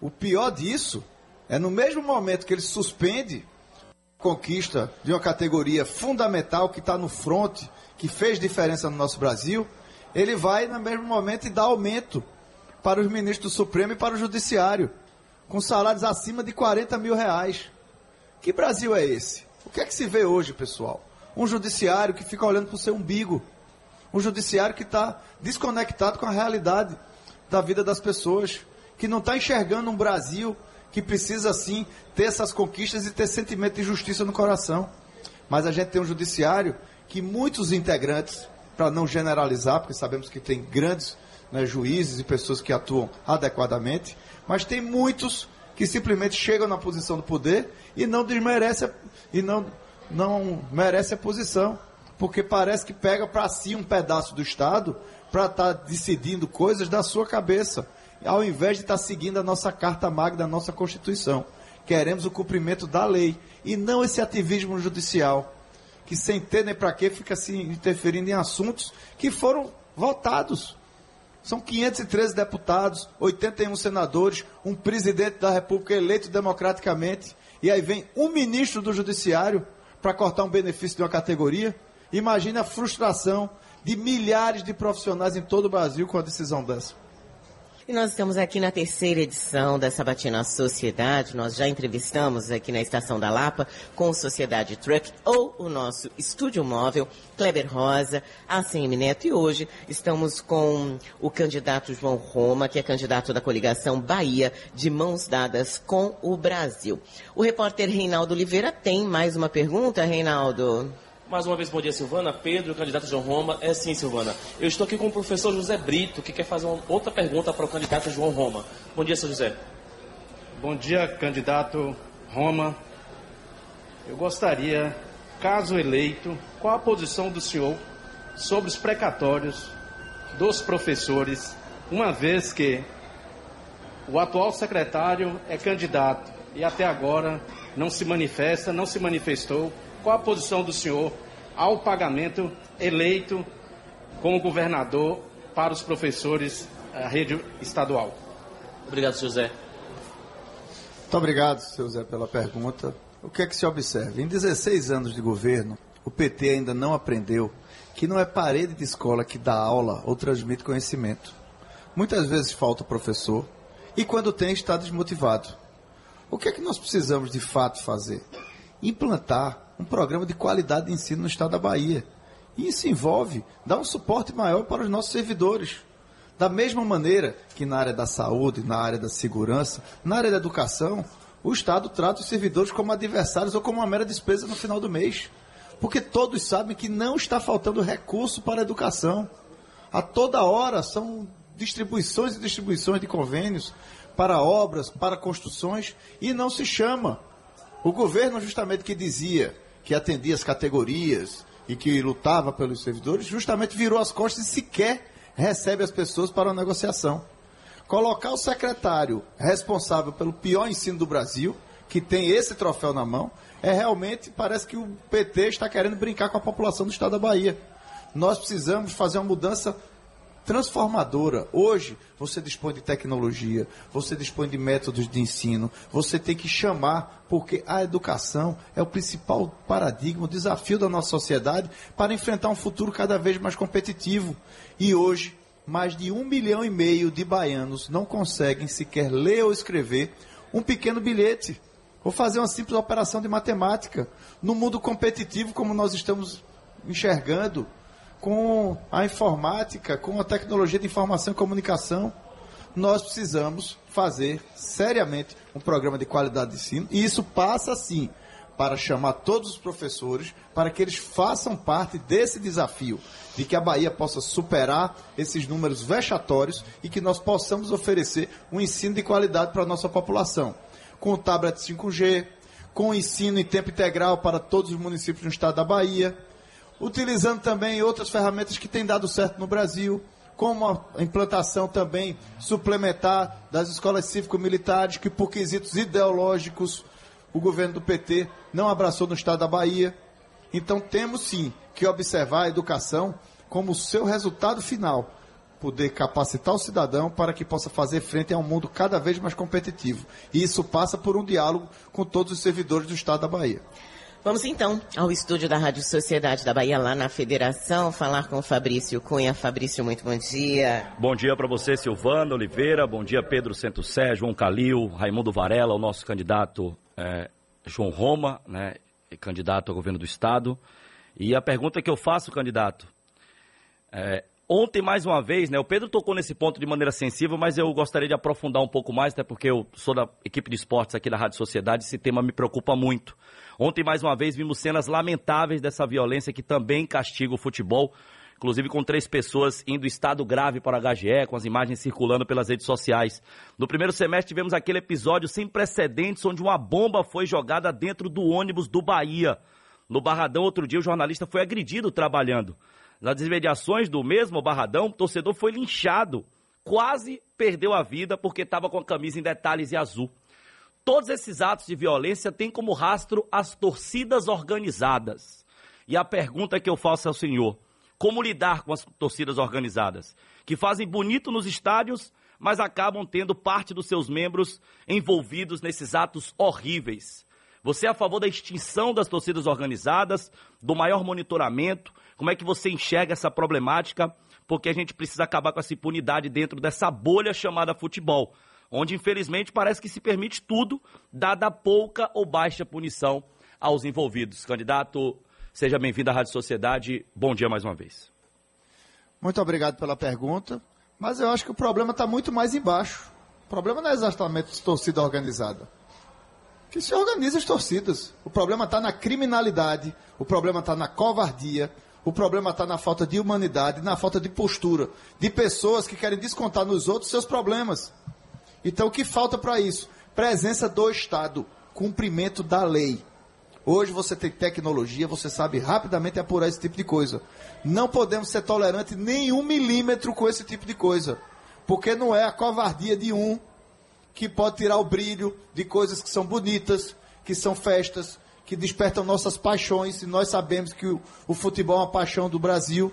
o pior disso é no mesmo momento que ele suspende a conquista de uma categoria fundamental que está no fronte, que fez diferença no nosso Brasil, ele vai no mesmo momento e dá aumento para os ministros do Supremo e para o Judiciário, com salários acima de 40 mil reais. Que Brasil é esse? O que é que se vê hoje, pessoal? Um judiciário que fica olhando para o seu umbigo. Um judiciário que está desconectado com a realidade da vida das pessoas. que não está enxergando um Brasil que precisa, sim, ter essas conquistas e ter sentimento de justiça no coração. Mas a gente tem um judiciário que muitos integrantes, para não generalizar, porque sabemos que tem grandes né, juízes e pessoas que atuam adequadamente, mas tem muitos que simplesmente chegam na posição do poder e não desmerece e não, não merece a posição, porque parece que pega para si um pedaço do Estado para estar tá decidindo coisas da sua cabeça, ao invés de estar tá seguindo a nossa Carta Magna, da nossa Constituição. Queremos o cumprimento da lei e não esse ativismo judicial, que sem ter nem para quê fica se interferindo em assuntos que foram votados. São 513 deputados, 81 senadores, um presidente da República eleito democraticamente, e aí vem um ministro do Judiciário para cortar um benefício de uma categoria. Imagine a frustração de milhares de profissionais em todo o Brasil com a decisão dessa. E nós estamos aqui na terceira edição da Sabatina Sociedade. Nós já entrevistamos aqui na Estação da Lapa com Sociedade Truck ou o nosso estúdio móvel, Kleber Rosa, ACM Neto. E hoje estamos com o candidato João Roma, que é candidato da coligação Bahia, de mãos dadas com o Brasil. O repórter Reinaldo Oliveira tem mais uma pergunta, Reinaldo. Mais uma vez, bom dia, Silvana. Pedro, candidato João Roma. É sim, Silvana. Eu estou aqui com o professor José Brito, que quer fazer uma outra pergunta para o candidato João Roma. Bom dia, seu José. Bom dia, candidato Roma. Eu gostaria, caso eleito, qual a posição do senhor sobre os precatórios dos professores, uma vez que o atual secretário é candidato e até agora não se manifesta, não se manifestou qual a posição do senhor ao pagamento eleito como governador para os professores da rede estadual? Obrigado, José. Muito obrigado, seu Zé, pela pergunta. O que é que se observa? Em 16 anos de governo, o PT ainda não aprendeu que não é parede de escola que dá aula ou transmite conhecimento. Muitas vezes falta professor e quando tem está desmotivado. O que é que nós precisamos de fato fazer? Implantar um programa de qualidade de ensino no estado da Bahia. E isso envolve dar um suporte maior para os nossos servidores. Da mesma maneira que na área da saúde, na área da segurança, na área da educação, o Estado trata os servidores como adversários ou como uma mera despesa no final do mês. Porque todos sabem que não está faltando recurso para a educação. A toda hora são distribuições e distribuições de convênios para obras, para construções, e não se chama. O governo, justamente que dizia que atendia as categorias e que lutava pelos servidores, justamente virou as costas e sequer recebe as pessoas para uma negociação. Colocar o secretário responsável pelo pior ensino do Brasil, que tem esse troféu na mão, é realmente, parece que o PT está querendo brincar com a população do estado da Bahia. Nós precisamos fazer uma mudança transformadora. Hoje, você dispõe de tecnologia, você dispõe de métodos de ensino, você tem que chamar, porque a educação é o principal paradigma, o desafio da nossa sociedade para enfrentar um futuro cada vez mais competitivo. E hoje, mais de um milhão e meio de baianos não conseguem sequer ler ou escrever um pequeno bilhete ou fazer uma simples operação de matemática. No mundo competitivo, como nós estamos enxergando, com a informática, com a tecnologia de informação e comunicação, nós precisamos fazer seriamente um programa de qualidade de ensino. E isso passa, sim, para chamar todos os professores para que eles façam parte desse desafio, de que a Bahia possa superar esses números vexatórios e que nós possamos oferecer um ensino de qualidade para a nossa população. Com tablet 5G, com ensino em tempo integral para todos os municípios do estado da Bahia, utilizando também outras ferramentas que têm dado certo no Brasil, como a implantação também suplementar das escolas cívico-militares, que por quesitos ideológicos o governo do PT não abraçou no estado da Bahia. Então temos sim que observar a educação como seu resultado final, poder capacitar o cidadão para que possa fazer frente a um mundo cada vez mais competitivo. E isso passa por um diálogo com todos os servidores do estado da Bahia. Vamos então ao estúdio da Rádio Sociedade da Bahia, lá na Federação, falar com Fabrício Cunha. Fabrício, muito bom dia. Bom dia para você, Silvana Oliveira. Bom dia, Pedro Centro-Sé, João Calil, Raimundo Varela, o nosso candidato é, João Roma, né, candidato ao governo do Estado. E a pergunta que eu faço, candidato, é, Ontem, mais uma vez, né? O Pedro tocou nesse ponto de maneira sensível, mas eu gostaria de aprofundar um pouco mais, até porque eu sou da equipe de esportes aqui da Rádio Sociedade, esse tema me preocupa muito. Ontem, mais uma vez, vimos cenas lamentáveis dessa violência que também castiga o futebol, inclusive com três pessoas indo estado grave para a HGE, com as imagens circulando pelas redes sociais. No primeiro semestre tivemos aquele episódio sem precedentes, onde uma bomba foi jogada dentro do ônibus do Bahia. No Barradão, outro dia, o jornalista foi agredido trabalhando. Nas desmediações do mesmo Barradão, o torcedor foi linchado. Quase perdeu a vida porque estava com a camisa em detalhes e azul. Todos esses atos de violência têm como rastro as torcidas organizadas. E a pergunta que eu faço ao senhor: como lidar com as torcidas organizadas? Que fazem bonito nos estádios, mas acabam tendo parte dos seus membros envolvidos nesses atos horríveis. Você é a favor da extinção das torcidas organizadas, do maior monitoramento? Como é que você enxerga essa problemática? Porque a gente precisa acabar com essa impunidade dentro dessa bolha chamada futebol, onde infelizmente parece que se permite tudo, dada pouca ou baixa punição aos envolvidos. Candidato, seja bem-vindo à Rádio Sociedade. Bom dia mais uma vez. Muito obrigado pela pergunta, mas eu acho que o problema está muito mais embaixo. O problema não é exatamente torcida organizada que se organizem as torcidas. O problema está na criminalidade, o problema está na covardia, o problema está na falta de humanidade, na falta de postura, de pessoas que querem descontar nos outros seus problemas. Então, o que falta para isso? Presença do Estado, cumprimento da lei. Hoje você tem tecnologia, você sabe rapidamente apurar esse tipo de coisa. Não podemos ser tolerantes nem um milímetro com esse tipo de coisa. Porque não é a covardia de um que pode tirar o brilho de coisas que são bonitas, que são festas, que despertam nossas paixões, e nós sabemos que o, o futebol é uma paixão do Brasil.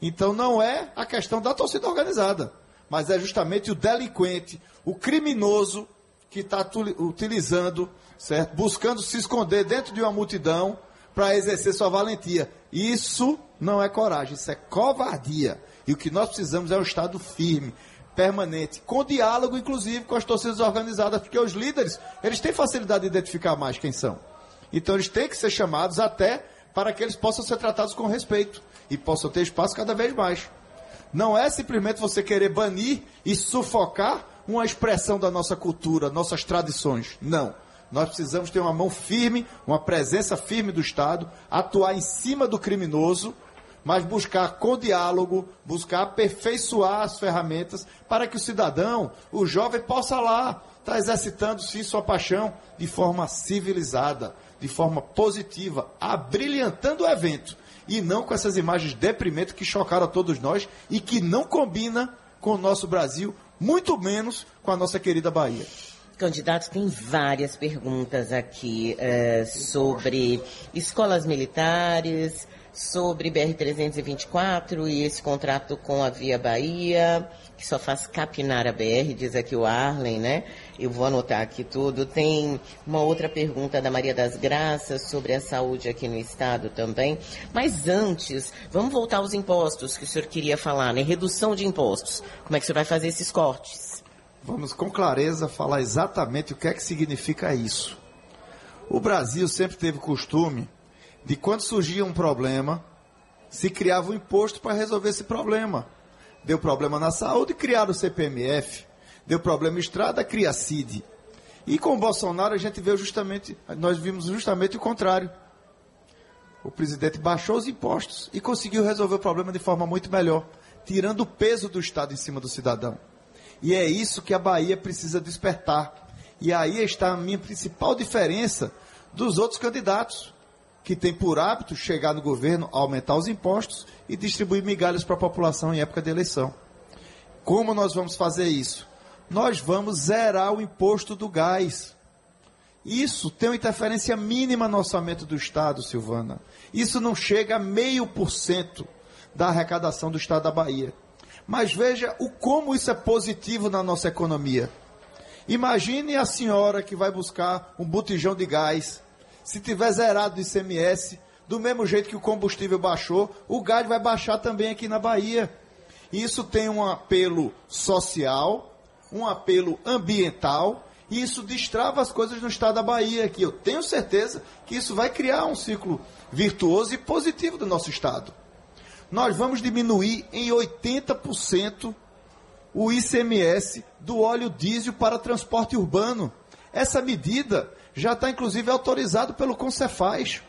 Então não é a questão da torcida organizada, mas é justamente o delinquente, o criminoso que está utilizando, certo? buscando se esconder dentro de uma multidão para exercer sua valentia. Isso não é coragem, isso é covardia. E o que nós precisamos é um Estado firme, permanente, com diálogo, inclusive, com as torcidas organizadas, porque os líderes, eles têm facilidade de identificar mais quem são. Então, eles têm que ser chamados até para que eles possam ser tratados com respeito e possam ter espaço cada vez mais. Não é simplesmente você querer banir e sufocar uma expressão da nossa cultura, nossas tradições. Não. Nós precisamos ter uma mão firme, uma presença firme do Estado, atuar em cima do criminoso mas buscar com diálogo, buscar aperfeiçoar as ferramentas para que o cidadão, o jovem, possa lá estar tá exercitando sim sua paixão de forma civilizada, de forma positiva, abrilhantando o evento e não com essas imagens deprimentes que chocaram a todos nós e que não combina com o nosso Brasil, muito menos com a nossa querida Bahia. Candidato, tem várias perguntas aqui é, sobre escolas militares, sobre BR-324 e esse contrato com a Via Bahia, que só faz capinar a BR, diz aqui o Arlen, né? Eu vou anotar aqui tudo. Tem uma outra pergunta da Maria das Graças sobre a saúde aqui no estado também. Mas antes, vamos voltar aos impostos que o senhor queria falar, né? Redução de impostos. Como é que o senhor vai fazer esses cortes? Vamos com clareza falar exatamente o que é que significa isso. O Brasil sempre teve costume de quando surgia um problema, se criava um imposto para resolver esse problema. Deu problema na saúde, criaram o CPMF. Deu problema em estrada, cria a CID. E com o Bolsonaro a gente viu justamente, nós vimos justamente o contrário. O presidente baixou os impostos e conseguiu resolver o problema de forma muito melhor, tirando o peso do Estado em cima do cidadão. E é isso que a Bahia precisa despertar. E aí está a minha principal diferença dos outros candidatos que tem por hábito chegar no governo, aumentar os impostos e distribuir migalhas para a população em época de eleição. Como nós vamos fazer isso? Nós vamos zerar o imposto do gás. Isso tem uma interferência mínima no orçamento do Estado, Silvana. Isso não chega a meio por cento da arrecadação do Estado da Bahia. Mas veja o como isso é positivo na nossa economia. Imagine a senhora que vai buscar um botijão de gás se tiver zerado do ICMS, do mesmo jeito que o combustível baixou, o gás vai baixar também aqui na Bahia. Isso tem um apelo social, um apelo ambiental, e isso destrava as coisas no estado da Bahia, que eu tenho certeza que isso vai criar um ciclo virtuoso e positivo do nosso estado. nós vamos diminuir em 80% o ICMS do óleo diesel para transporte urbano. Essa medida já está inclusive autorizado pelo Concefaz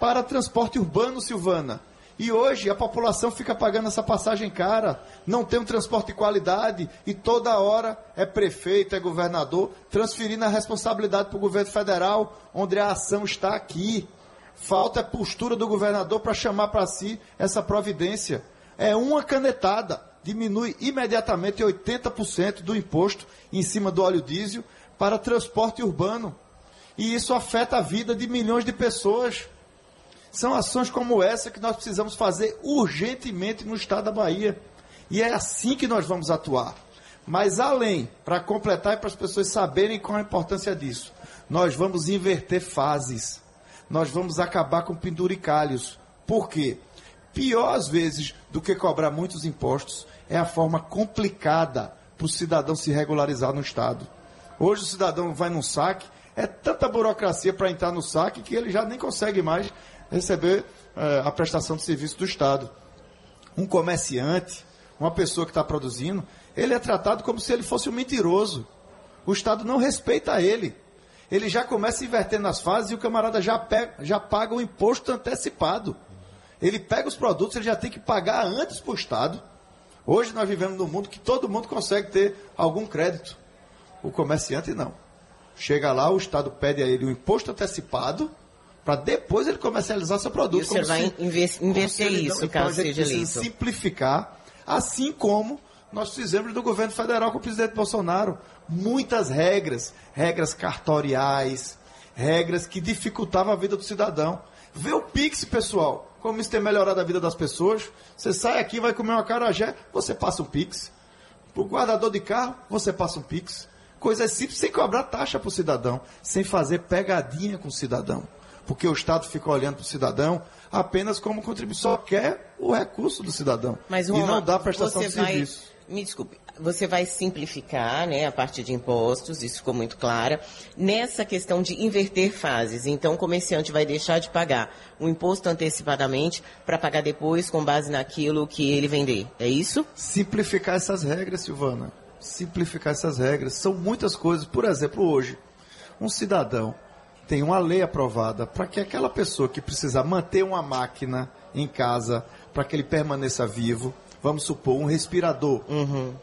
para transporte urbano, Silvana. E hoje a população fica pagando essa passagem cara, não tem um transporte de qualidade e toda hora é prefeito, é governador, transferindo a responsabilidade para o governo federal, onde a ação está aqui. Falta a postura do governador para chamar para si essa providência. É uma canetada, diminui imediatamente 80% do imposto em cima do óleo diesel para transporte urbano. E isso afeta a vida de milhões de pessoas. São ações como essa que nós precisamos fazer urgentemente no estado da Bahia. E é assim que nós vamos atuar. Mas além, para completar e para as pessoas saberem qual a importância disso, nós vamos inverter fases. Nós vamos acabar com penduricalhos. Por quê? Pior às vezes do que cobrar muitos impostos é a forma complicada para o cidadão se regularizar no Estado. Hoje o cidadão vai num saque, é tanta burocracia para entrar no saque que ele já nem consegue mais receber é, a prestação de serviço do Estado. Um comerciante, uma pessoa que está produzindo, ele é tratado como se ele fosse um mentiroso. O Estado não respeita ele. Ele já começa invertendo as fases e o camarada já, pega, já paga o imposto antecipado. Ele pega os produtos, ele já tem que pagar antes para o Estado. Hoje nós vivemos num mundo que todo mundo consegue ter algum crédito. O comerciante não. Chega lá, o Estado pede a ele o imposto antecipado para depois ele comercializar seu produto. E você vai inverter isso, então, caso seja eleito. simplificar, assim como nós fizemos do governo federal com o presidente Bolsonaro. Muitas regras, regras cartoriais, regras que dificultavam a vida do cidadão. Vê o Pix, pessoal, como isso tem melhorado a vida das pessoas. Você sai aqui, vai comer uma carajé, você passa um Pix. Para o guardador de carro, você passa um Pix. Coisas simples, sem cobrar taxa para o cidadão, sem fazer pegadinha com o cidadão porque o Estado fica olhando para o cidadão apenas como contribuição, quer o recurso do cidadão. Mas, e não dá prestação de vai, serviço. Me desculpe, você vai simplificar né, a parte de impostos, isso ficou muito claro. Nessa questão de inverter fases, então o comerciante vai deixar de pagar o imposto antecipadamente para pagar depois com base naquilo que ele vender. É isso? Simplificar essas regras, Silvana. Simplificar essas regras. São muitas coisas. Por exemplo, hoje, um cidadão tem uma lei aprovada para que aquela pessoa que precisar manter uma máquina em casa para que ele permaneça vivo, vamos supor, um respirador, uhum.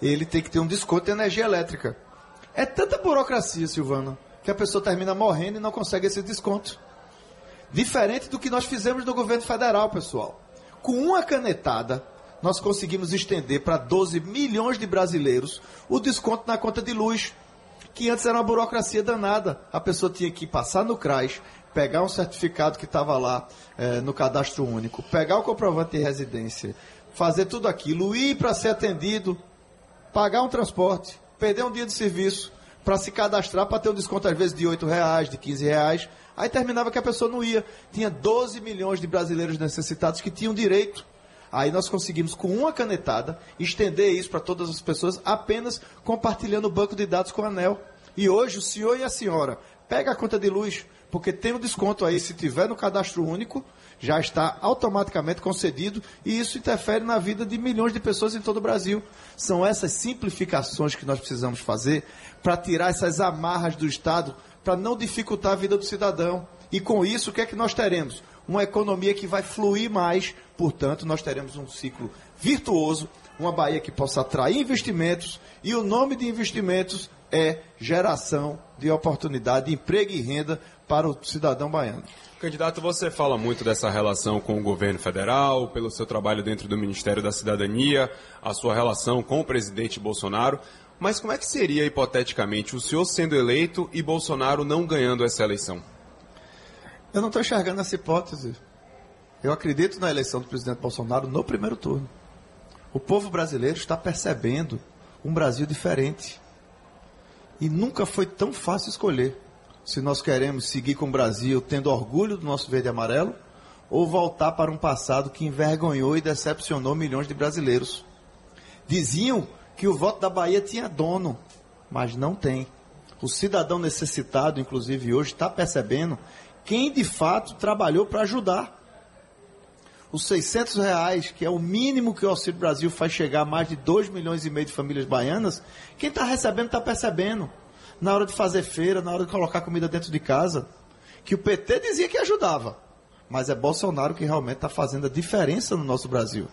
ele tem que ter um desconto de energia elétrica. É tanta burocracia, Silvana, que a pessoa termina morrendo e não consegue esse desconto. Diferente do que nós fizemos no governo federal, pessoal. Com uma canetada, nós conseguimos estender para 12 milhões de brasileiros o desconto na conta de luz que antes era uma burocracia danada. A pessoa tinha que passar no CRAS, pegar um certificado que estava lá é, no cadastro único, pegar o comprovante de residência, fazer tudo aquilo, ir para ser atendido, pagar um transporte, perder um dia de serviço para se cadastrar, para ter um desconto às vezes de R$ reais, de R$ reais. Aí terminava que a pessoa não ia. Tinha 12 milhões de brasileiros necessitados que tinham direito. Aí nós conseguimos, com uma canetada, estender isso para todas as pessoas, apenas compartilhando o banco de dados com a ANEL. E hoje o senhor e a senhora pega a conta de luz, porque tem um desconto aí, se tiver no cadastro único, já está automaticamente concedido e isso interfere na vida de milhões de pessoas em todo o Brasil. São essas simplificações que nós precisamos fazer para tirar essas amarras do Estado, para não dificultar a vida do cidadão. E com isso, o que é que nós teremos? Uma economia que vai fluir mais, portanto, nós teremos um ciclo virtuoso, uma Bahia que possa atrair investimentos, e o nome de investimentos é geração de oportunidade, de emprego e renda para o cidadão baiano. Candidato, você fala muito dessa relação com o governo federal, pelo seu trabalho dentro do Ministério da Cidadania, a sua relação com o presidente Bolsonaro. Mas como é que seria, hipoteticamente, o senhor sendo eleito e Bolsonaro não ganhando essa eleição? Eu não estou enxergando essa hipótese. Eu acredito na eleição do presidente Bolsonaro no primeiro turno. O povo brasileiro está percebendo um Brasil diferente. E nunca foi tão fácil escolher se nós queremos seguir com o Brasil tendo orgulho do nosso verde e amarelo ou voltar para um passado que envergonhou e decepcionou milhões de brasileiros. Diziam que o voto da Bahia tinha dono, mas não tem. O cidadão necessitado, inclusive hoje, está percebendo quem de fato trabalhou para ajudar. os 600 reais, que é o mínimo que o Auxílio Brasil faz chegar a mais de 2 milhões e meio de famílias baianas, quem está recebendo está percebendo. Na hora de fazer feira, na hora de colocar comida dentro de casa, que o PT dizia que ajudava. Mas é Bolsonaro que realmente está fazendo a diferença no nosso Brasil.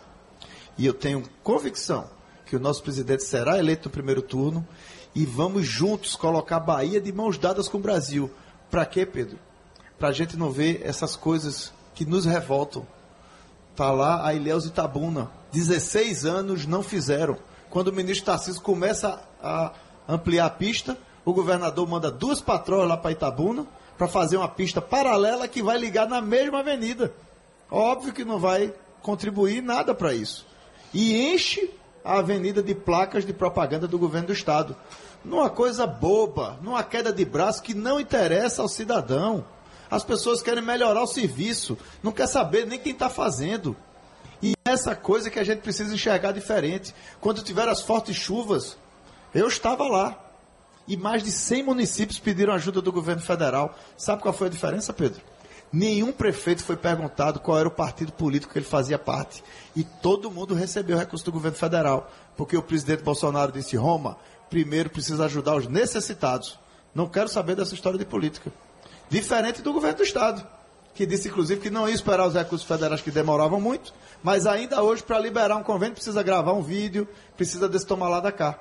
E eu tenho convicção que o nosso presidente será eleito no primeiro turno e vamos juntos colocar a Bahia de mãos dadas com o Brasil. Para quê, Pedro? Para a gente não ver essas coisas que nos revoltam. Está lá a Ilhéus Itabuna. 16 anos não fizeram. Quando o ministro Tarcísio começa a ampliar a pista, o governador manda duas patroas lá para Itabuna para fazer uma pista paralela que vai ligar na mesma avenida. Óbvio que não vai contribuir nada para isso. E enche a avenida de placas de propaganda do governo do estado. Numa coisa boba, numa queda de braço que não interessa ao cidadão. As pessoas querem melhorar o serviço, não quer saber nem quem está fazendo. E essa coisa que a gente precisa enxergar diferente. Quando tiver as fortes chuvas, eu estava lá. E mais de 100 municípios pediram ajuda do governo federal. Sabe qual foi a diferença, Pedro? Nenhum prefeito foi perguntado qual era o partido político que ele fazia parte. E todo mundo recebeu recurso do governo federal. Porque o presidente Bolsonaro disse: Roma, primeiro precisa ajudar os necessitados. Não quero saber dessa história de política. Diferente do governo do Estado, que disse, inclusive, que não ia esperar os recursos federais que demoravam muito, mas ainda hoje, para liberar um convênio, precisa gravar um vídeo, precisa desse tomar lá da cá.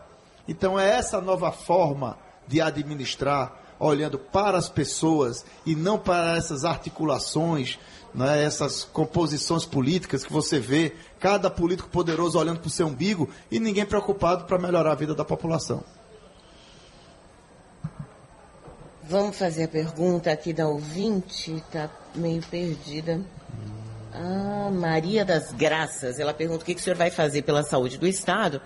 Então é essa nova forma de administrar olhando para as pessoas e não para essas articulações, né, essas composições políticas que você vê, cada político poderoso olhando para o seu umbigo e ninguém preocupado para melhorar a vida da população. Vamos fazer a pergunta aqui da ouvinte, está meio perdida. Ah, Maria das Graças, ela pergunta o que, que o senhor vai fazer pela saúde do Estado.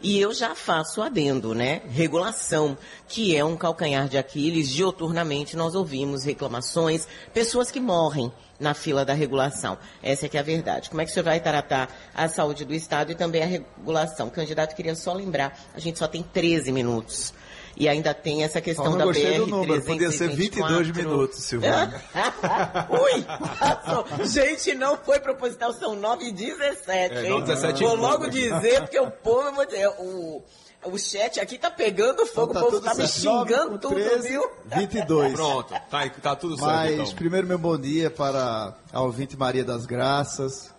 E eu já faço adendo, né? Regulação, que é um calcanhar de Aquiles. Dioturnamente nós ouvimos reclamações, pessoas que morrem na fila da regulação. Essa é que é a verdade. Como é que o senhor vai tratar a saúde do Estado e também a regulação? Candidato, queria só lembrar, a gente só tem 13 minutos. E ainda tem essa questão Só não da gostei BR do número, podia ser 22 minutos, Silvana. <laughs> Ui! passou. Gente, não foi proposital, são 9 e 17, É, hein? 9 e 17 Vou logo dizer, porque o povo, eu vou dizer, o, o chat aqui tá pegando fogo, Então o povo tá me certo. Nove xingando com tudo, 13, viu? 22. Pronto, tá, tá tudo certo Mas então. primeiro meu bom dia para a ouvinte Maria das Graças,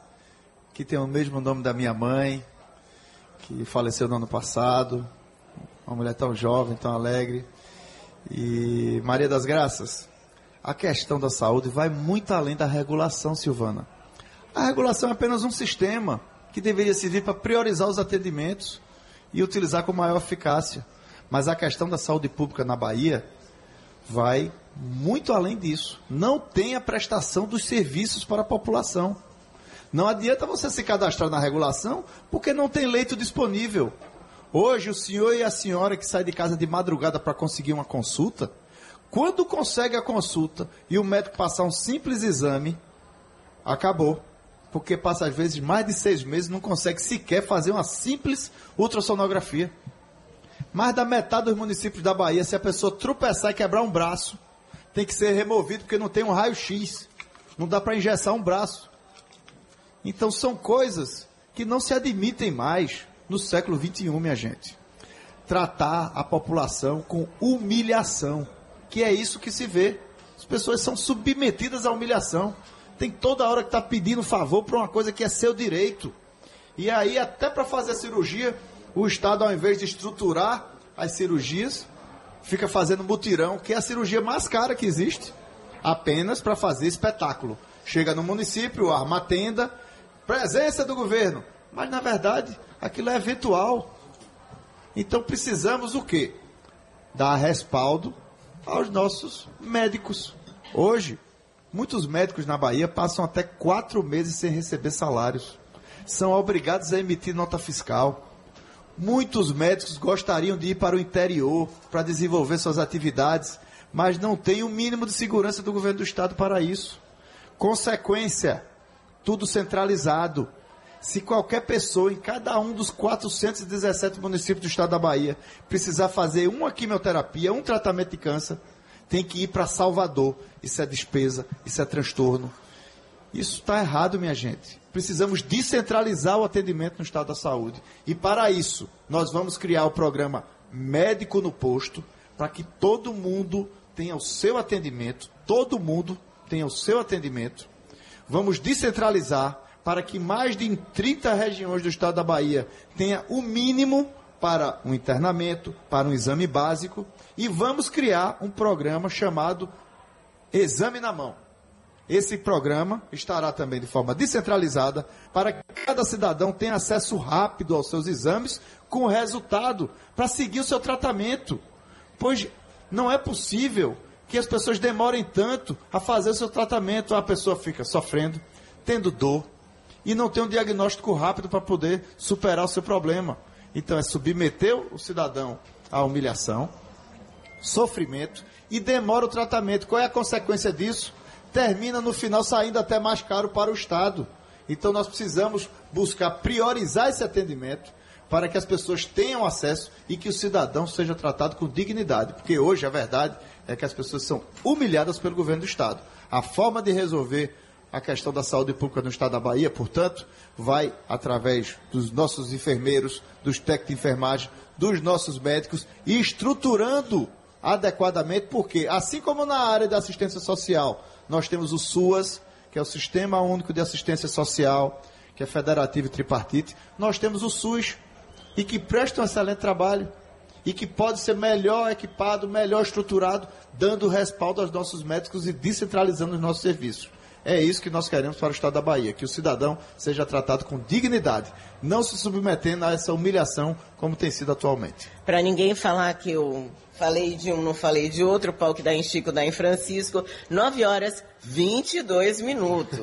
que tem o mesmo nome da minha mãe, que faleceu no ano passado. Uma mulher tão jovem, tão alegre. E Maria das Graças, a questão da saúde vai muito além da regulação, Silvana. A regulação é apenas um sistema que deveria servir para priorizar os atendimentos e utilizar com maior eficácia. Mas a questão da saúde pública na Bahia vai muito além disso. Não tem a prestação dos serviços para a população. Não adianta você se cadastrar na regulação porque não tem leito disponível. Hoje, o senhor e a senhora que sai de casa de madrugada para conseguir uma consulta, quando consegue a consulta e o médico passar um simples exame, acabou. Porque passa às vezes mais de seis meses não consegue sequer fazer uma simples ultrassonografia. Mais da metade dos municípios da Bahia, se a pessoa tropeçar e quebrar um braço, tem que ser removido porque não tem um raio-x. Não dá para engessar um braço. Então são coisas que não se admitem mais no século XXI, minha gente. Tratar a população com humilhação, que é isso que se vê. As pessoas são submetidas à humilhação. Tem toda hora que está pedindo favor por uma coisa que é seu direito. E aí, até para fazer a cirurgia, o Estado, ao invés de estruturar as cirurgias, fica fazendo mutirão, que é a cirurgia mais cara que existe, apenas para fazer espetáculo. Chega no município, arma a tenda, presença do governo. Mas, na verdade, aquilo é eventual. Então, precisamos o quê? Dar respaldo aos nossos médicos. Hoje, muitos médicos na Bahia passam até quatro meses sem receber salários. São obrigados a emitir nota fiscal. Muitos médicos gostariam de ir para o interior para desenvolver suas atividades, mas não têm o mínimo de segurança do governo do estado para isso. Consequência, tudo centralizado. Se qualquer pessoa em cada um dos 417 municípios do estado da Bahia precisar fazer uma quimioterapia, um tratamento de câncer, tem que ir para Salvador. Isso é despesa, isso é transtorno. Isso está errado, minha gente. Precisamos descentralizar o atendimento no estado da saúde. E para isso, nós vamos criar o programa Médico no Posto, para que todo mundo tenha o seu atendimento, todo mundo tenha o seu atendimento. Vamos descentralizar para que mais de 30 regiões do estado da Bahia tenha o mínimo para um internamento, para um exame básico, e vamos criar um programa chamado Exame na Mão. Esse programa estará também de forma descentralizada para que cada cidadão tenha acesso rápido aos seus exames com resultado para seguir o seu tratamento. Pois não é possível que as pessoas demorem tanto a fazer o seu tratamento. A pessoa fica sofrendo, tendo dor e não tem um diagnóstico rápido para poder superar o seu problema. Então é submeter o cidadão à humilhação, sofrimento e demora o tratamento. Qual é a consequência disso? termina no final saindo até mais caro para o Estado. Então nós precisamos buscar priorizar esse atendimento para que as pessoas tenham acesso e que o cidadão seja tratado com dignidade. Porque hoje a verdade é que as pessoas são humilhadas pelo governo do Estado. A forma de resolver a questão da saúde pública no Estado da Bahia, portanto, vai através dos nossos enfermeiros, dos técnicos de enfermagem, dos nossos médicos estruturando adequadamente, porque assim como na área da assistência social, nós temos o SUAS, que é o Sistema Único de Assistência Social, que é federativo e tripartite. Nós temos o SUS, e que presta um excelente trabalho, e que pode ser melhor equipado, melhor estruturado, dando respaldo aos nossos médicos e descentralizando os nossos serviços. É isso que nós queremos para o Estado da Bahia, que o cidadão seja tratado com dignidade, não se submetendo a essa humilhação como tem sido atualmente. Para ninguém falar que eu falei de um, não falei de outro, o pau que dá em Chico, dá em Francisco, 9 horas 22 minutos.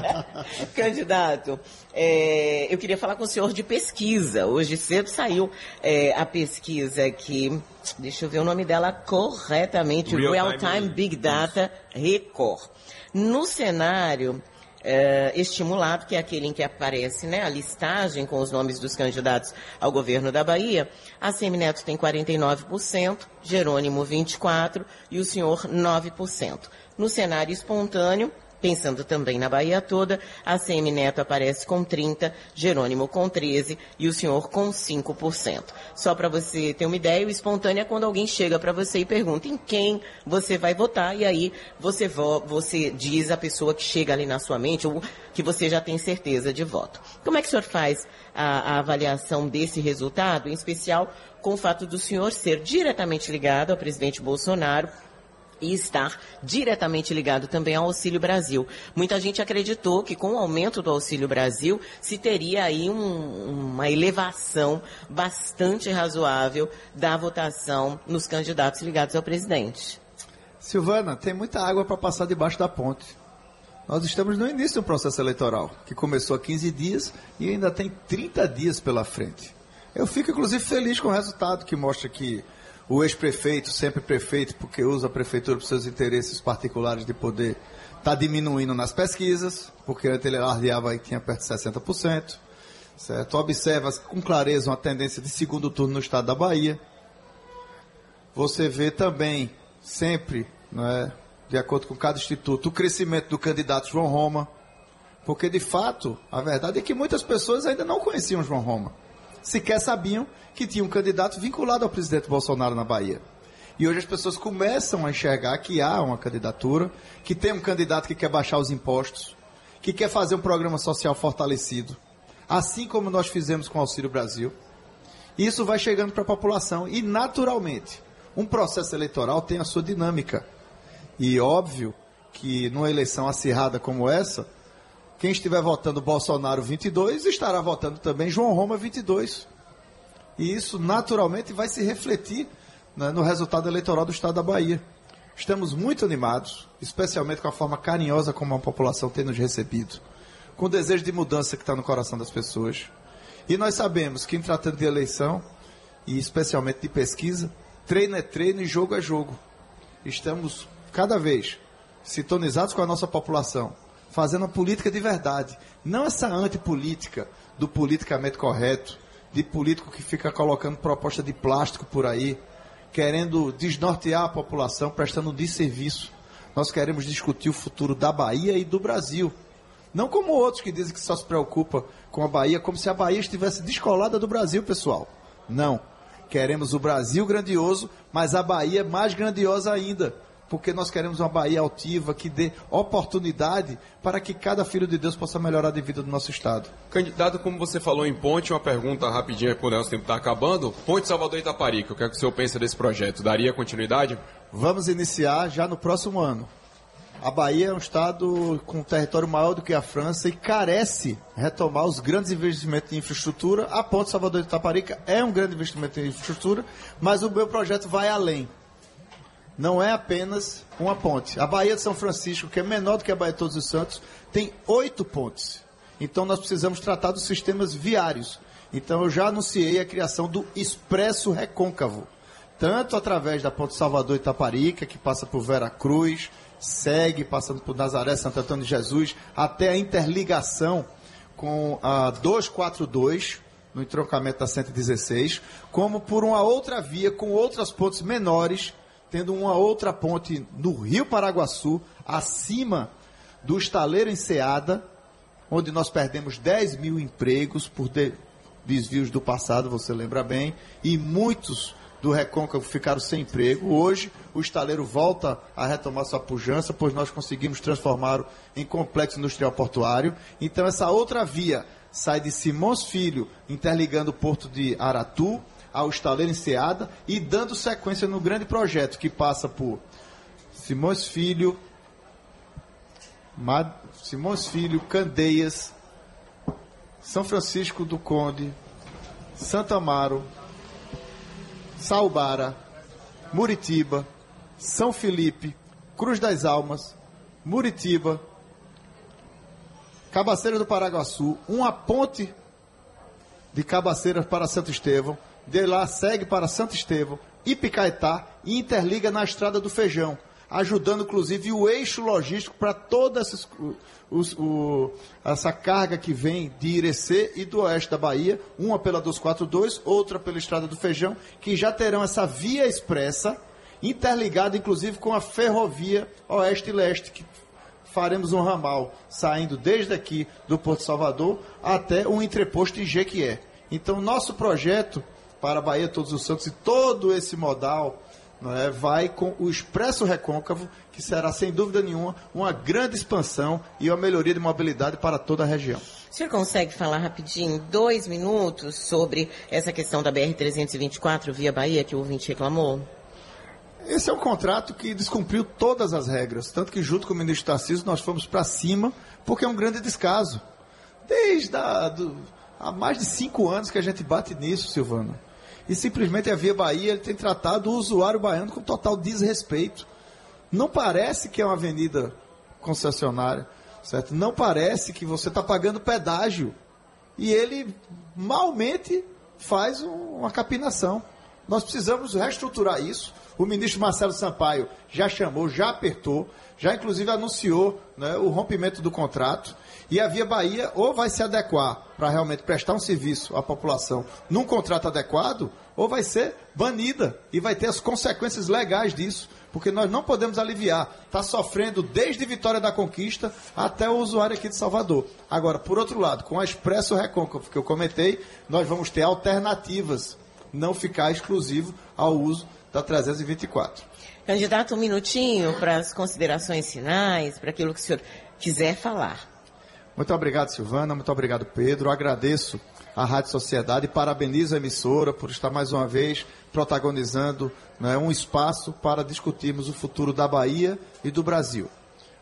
<laughs> Candidato, é, eu queria falar com o senhor de pesquisa. Hoje cedo saiu é, a pesquisa que, deixa eu ver o nome dela corretamente, Real, Real Time, Time Big Data Record. No cenário é, estimulado, que é aquele em que aparece né, a listagem com os nomes dos candidatos ao governo da Bahia, a Semineto tem 49%, Jerônimo 24% e o senhor 9%. No cenário espontâneo, Pensando também na Bahia toda, a CM Neto aparece com 30, Jerônimo com 13 e o senhor com 5%. Só para você ter uma ideia, o espontâneo é quando alguém chega para você e pergunta em quem você vai votar e aí você, você diz a pessoa que chega ali na sua mente ou que você já tem certeza de voto. Como é que o senhor faz a, a avaliação desse resultado, em especial com o fato do senhor ser diretamente ligado ao presidente Bolsonaro, e estar diretamente ligado também ao Auxílio Brasil. Muita gente acreditou que com o aumento do Auxílio Brasil se teria aí um, uma elevação bastante razoável da votação nos candidatos ligados ao presidente. Silvana, tem muita água para passar debaixo da ponte. Nós estamos no início do processo eleitoral, que começou há 15 dias e ainda tem 30 dias pela frente. Eu fico, inclusive, feliz com o resultado que mostra que o ex-prefeito, sempre prefeito, porque usa a prefeitura para seus interesses particulares de poder, está diminuindo nas pesquisas, porque antes ele alardeava e tinha perto de 60%. Certo? Observa com clareza uma tendência de segundo turno no estado da Bahia. Você vê também, sempre, né, de acordo com cada instituto, o crescimento do candidato João Roma. Porque, de fato, a verdade é que muitas pessoas ainda não conheciam João Roma sequer sabiam que tinha um candidato vinculado ao presidente Bolsonaro na Bahia. E hoje as pessoas começam a enxergar que há uma candidatura, que tem um candidato que quer baixar os impostos, que quer fazer um programa social fortalecido, assim como nós fizemos com o Auxílio Brasil. Isso vai chegando para a população e, naturalmente, um processo eleitoral tem a sua dinâmica. E óbvio que numa eleição acirrada como essa, quem estiver votando Bolsonaro 22 estará votando também João Roma 22. E isso naturalmente vai se refletir né, no resultado eleitoral do estado da Bahia. Estamos muito animados, especialmente com a forma carinhosa como a população tem nos recebido, com o desejo de mudança que está no coração das pessoas. E nós sabemos que em tratando de eleição, e especialmente de pesquisa, treino é treino e jogo é jogo. Estamos cada vez sintonizados com a nossa população, fazendo uma política de verdade. Não essa antipolítica do politicamente correto, de político que fica colocando proposta de plástico por aí, querendo desnortear a população, prestando um desserviço. Nós queremos discutir o futuro da Bahia e do Brasil. Não como outros que dizem que só se preocupa com a Bahia, como se a Bahia estivesse descolada do Brasil, pessoal. Não. Queremos o Brasil grandioso, mas a Bahia mais grandiosa ainda. Porque nós queremos uma Bahia altiva que dê oportunidade para que cada filho de Deus possa melhorar de vida do nosso Estado. Candidato, como você falou em ponte, uma pergunta rapidinha, quando o nosso tempo está acabando. Ponte Salvador Itaparica, o que é que o senhor pensa desse projeto? Daria continuidade? Vamos iniciar já no próximo ano. A Bahia é um estado com um território maior do que a França e carece retomar os grandes investimentos em infraestrutura. A Ponte Salvador de Itaparica é um grande investimento em infraestrutura, mas o meu projeto vai além. Não é apenas uma ponte. A Bahia de São Francisco, que é menor do que a Bahia de Todos os Santos, tem oito pontes. Então nós precisamos tratar dos sistemas viários. Então eu já anunciei a criação do Expresso Recôncavo, tanto através da Ponte Salvador Itaparica, que passa por Vera Cruz, segue passando por Nazaré, Santo Antônio de Jesus, até a interligação com a 242, no entroncamento da 116, como por uma outra via com outras pontes menores, tendo uma outra ponte no Rio Paraguaçu, acima do estaleiro Enseada, onde nós perdemos 10 mil empregos por de desvios do passado, você lembra bem, e muitos do Recôncavo ficaram sem emprego. Hoje, o estaleiro volta a retomar sua pujança, pois nós conseguimos transformá-lo em complexo industrial portuário. Então, essa outra via sai de Simões Filho, interligando o porto de Aratu ao estaleiro Enseada e dando sequência no grande projeto que passa por Simões Filho, Mad... Simões Filho, Candeias, São Francisco do Conde, Santa Amaro, Salbara, Muritiba, São Felipe, Cruz das Almas, Muritiba, Cabaceiras do Paraguaçu, uma ponte de Cabaceiras para Santo Estevão, de lá segue para Santo Estevão, Ipicaetá e interliga na Estrada do Feijão, ajudando inclusive o eixo logístico para toda essa carga que vem de Irecê e do oeste da Bahia, uma pela 242, outra pela Estrada do Feijão, que já terão essa via expressa interligada inclusive com a ferrovia oeste e leste, que faremos um ramal saindo desde aqui do Porto Salvador até o entreposto em Jequié. Então, nosso projeto para a Bahia Todos os Santos e todo esse modal é, vai com o Expresso Recôncavo, que será, sem dúvida nenhuma, uma grande expansão e uma melhoria de mobilidade para toda a região. O senhor consegue falar rapidinho, dois minutos, sobre essa questão da BR-324 via Bahia, que o ouvinte reclamou? Esse é um contrato que descumpriu todas as regras, tanto que junto com o ministro Tarcísio nós fomos para cima, porque é um grande descaso. Desde a, do, há mais de cinco anos que a gente bate nisso, Silvano e simplesmente a Via Bahia ele tem tratado o usuário baiano com total desrespeito. Não parece que é uma avenida concessionária, certo? Não parece que você está pagando pedágio. E ele malmente faz uma capinação. Nós precisamos reestruturar isso. O ministro Marcelo Sampaio já chamou, já apertou, já inclusive anunciou né, o rompimento do contrato. E a Via Bahia ou vai se adequar para realmente prestar um serviço à população num contrato adequado, ou vai ser banida e vai ter as consequências legais disso, porque nós não podemos aliviar. Está sofrendo desde Vitória da Conquista até o usuário aqui de Salvador. Agora, por outro lado, com a Expresso Recôncavo que eu comentei, nós vamos ter alternativas, não ficar exclusivo ao uso da 324. Candidato, um minutinho para as considerações finais, para aquilo que o senhor quiser falar. Muito obrigado, Silvana. Muito obrigado, Pedro. Eu agradeço à Rádio Sociedade e parabenizo a emissora por estar mais uma vez protagonizando né, um espaço para discutirmos o futuro da Bahia e do Brasil.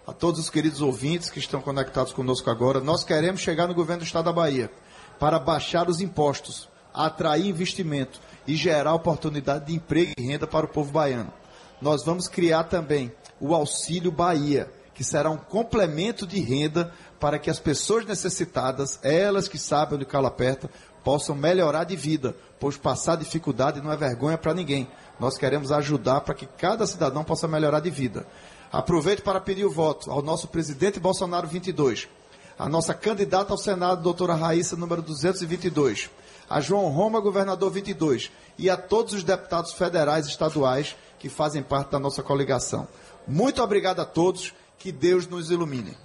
A todos os queridos ouvintes que estão conectados conosco agora, nós queremos chegar no governo do Estado da Bahia para baixar os impostos, atrair investimento e gerar oportunidade de emprego e renda para o povo baiano. Nós vamos criar também o Auxílio Bahia, que será um complemento de renda para que as pessoas necessitadas, elas que sabem onde o calo aperta, possam melhorar de vida, pois passar dificuldade não é vergonha para ninguém. Nós queremos ajudar para que cada cidadão possa melhorar de vida. Aproveito para pedir o voto ao nosso presidente Bolsonaro 22, a nossa candidata ao Senado, doutora Raíssa, número 222, a João Roma, governador 22, e a todos os deputados federais e estaduais que fazem parte da nossa coligação. Muito obrigado a todos, que Deus nos ilumine.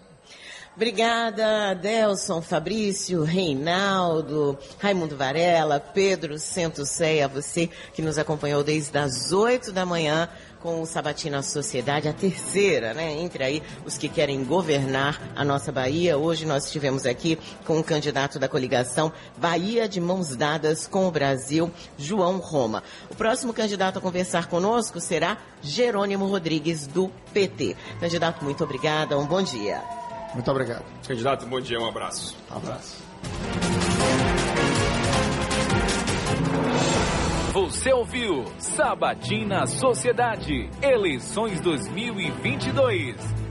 Obrigada, Delson, Fabrício, Reinaldo, Raimundo Varela, Pedro Centocé, a você que nos acompanhou desde as 8 da manhã com o Sabatina Sociedade, a terceira, né? Entre aí os que querem governar a nossa Bahia. Hoje nós estivemos aqui com o um candidato da coligação Bahia de Mãos Dadas com o Brasil, João Roma. O próximo candidato a conversar conosco será Jerônimo Rodrigues, do PT. Candidato, muito obrigada, um bom dia. Muito obrigado. Candidato, bom dia, um abraço. Um abraço. Você ouviu Sabatina Sociedade, eleições 2022.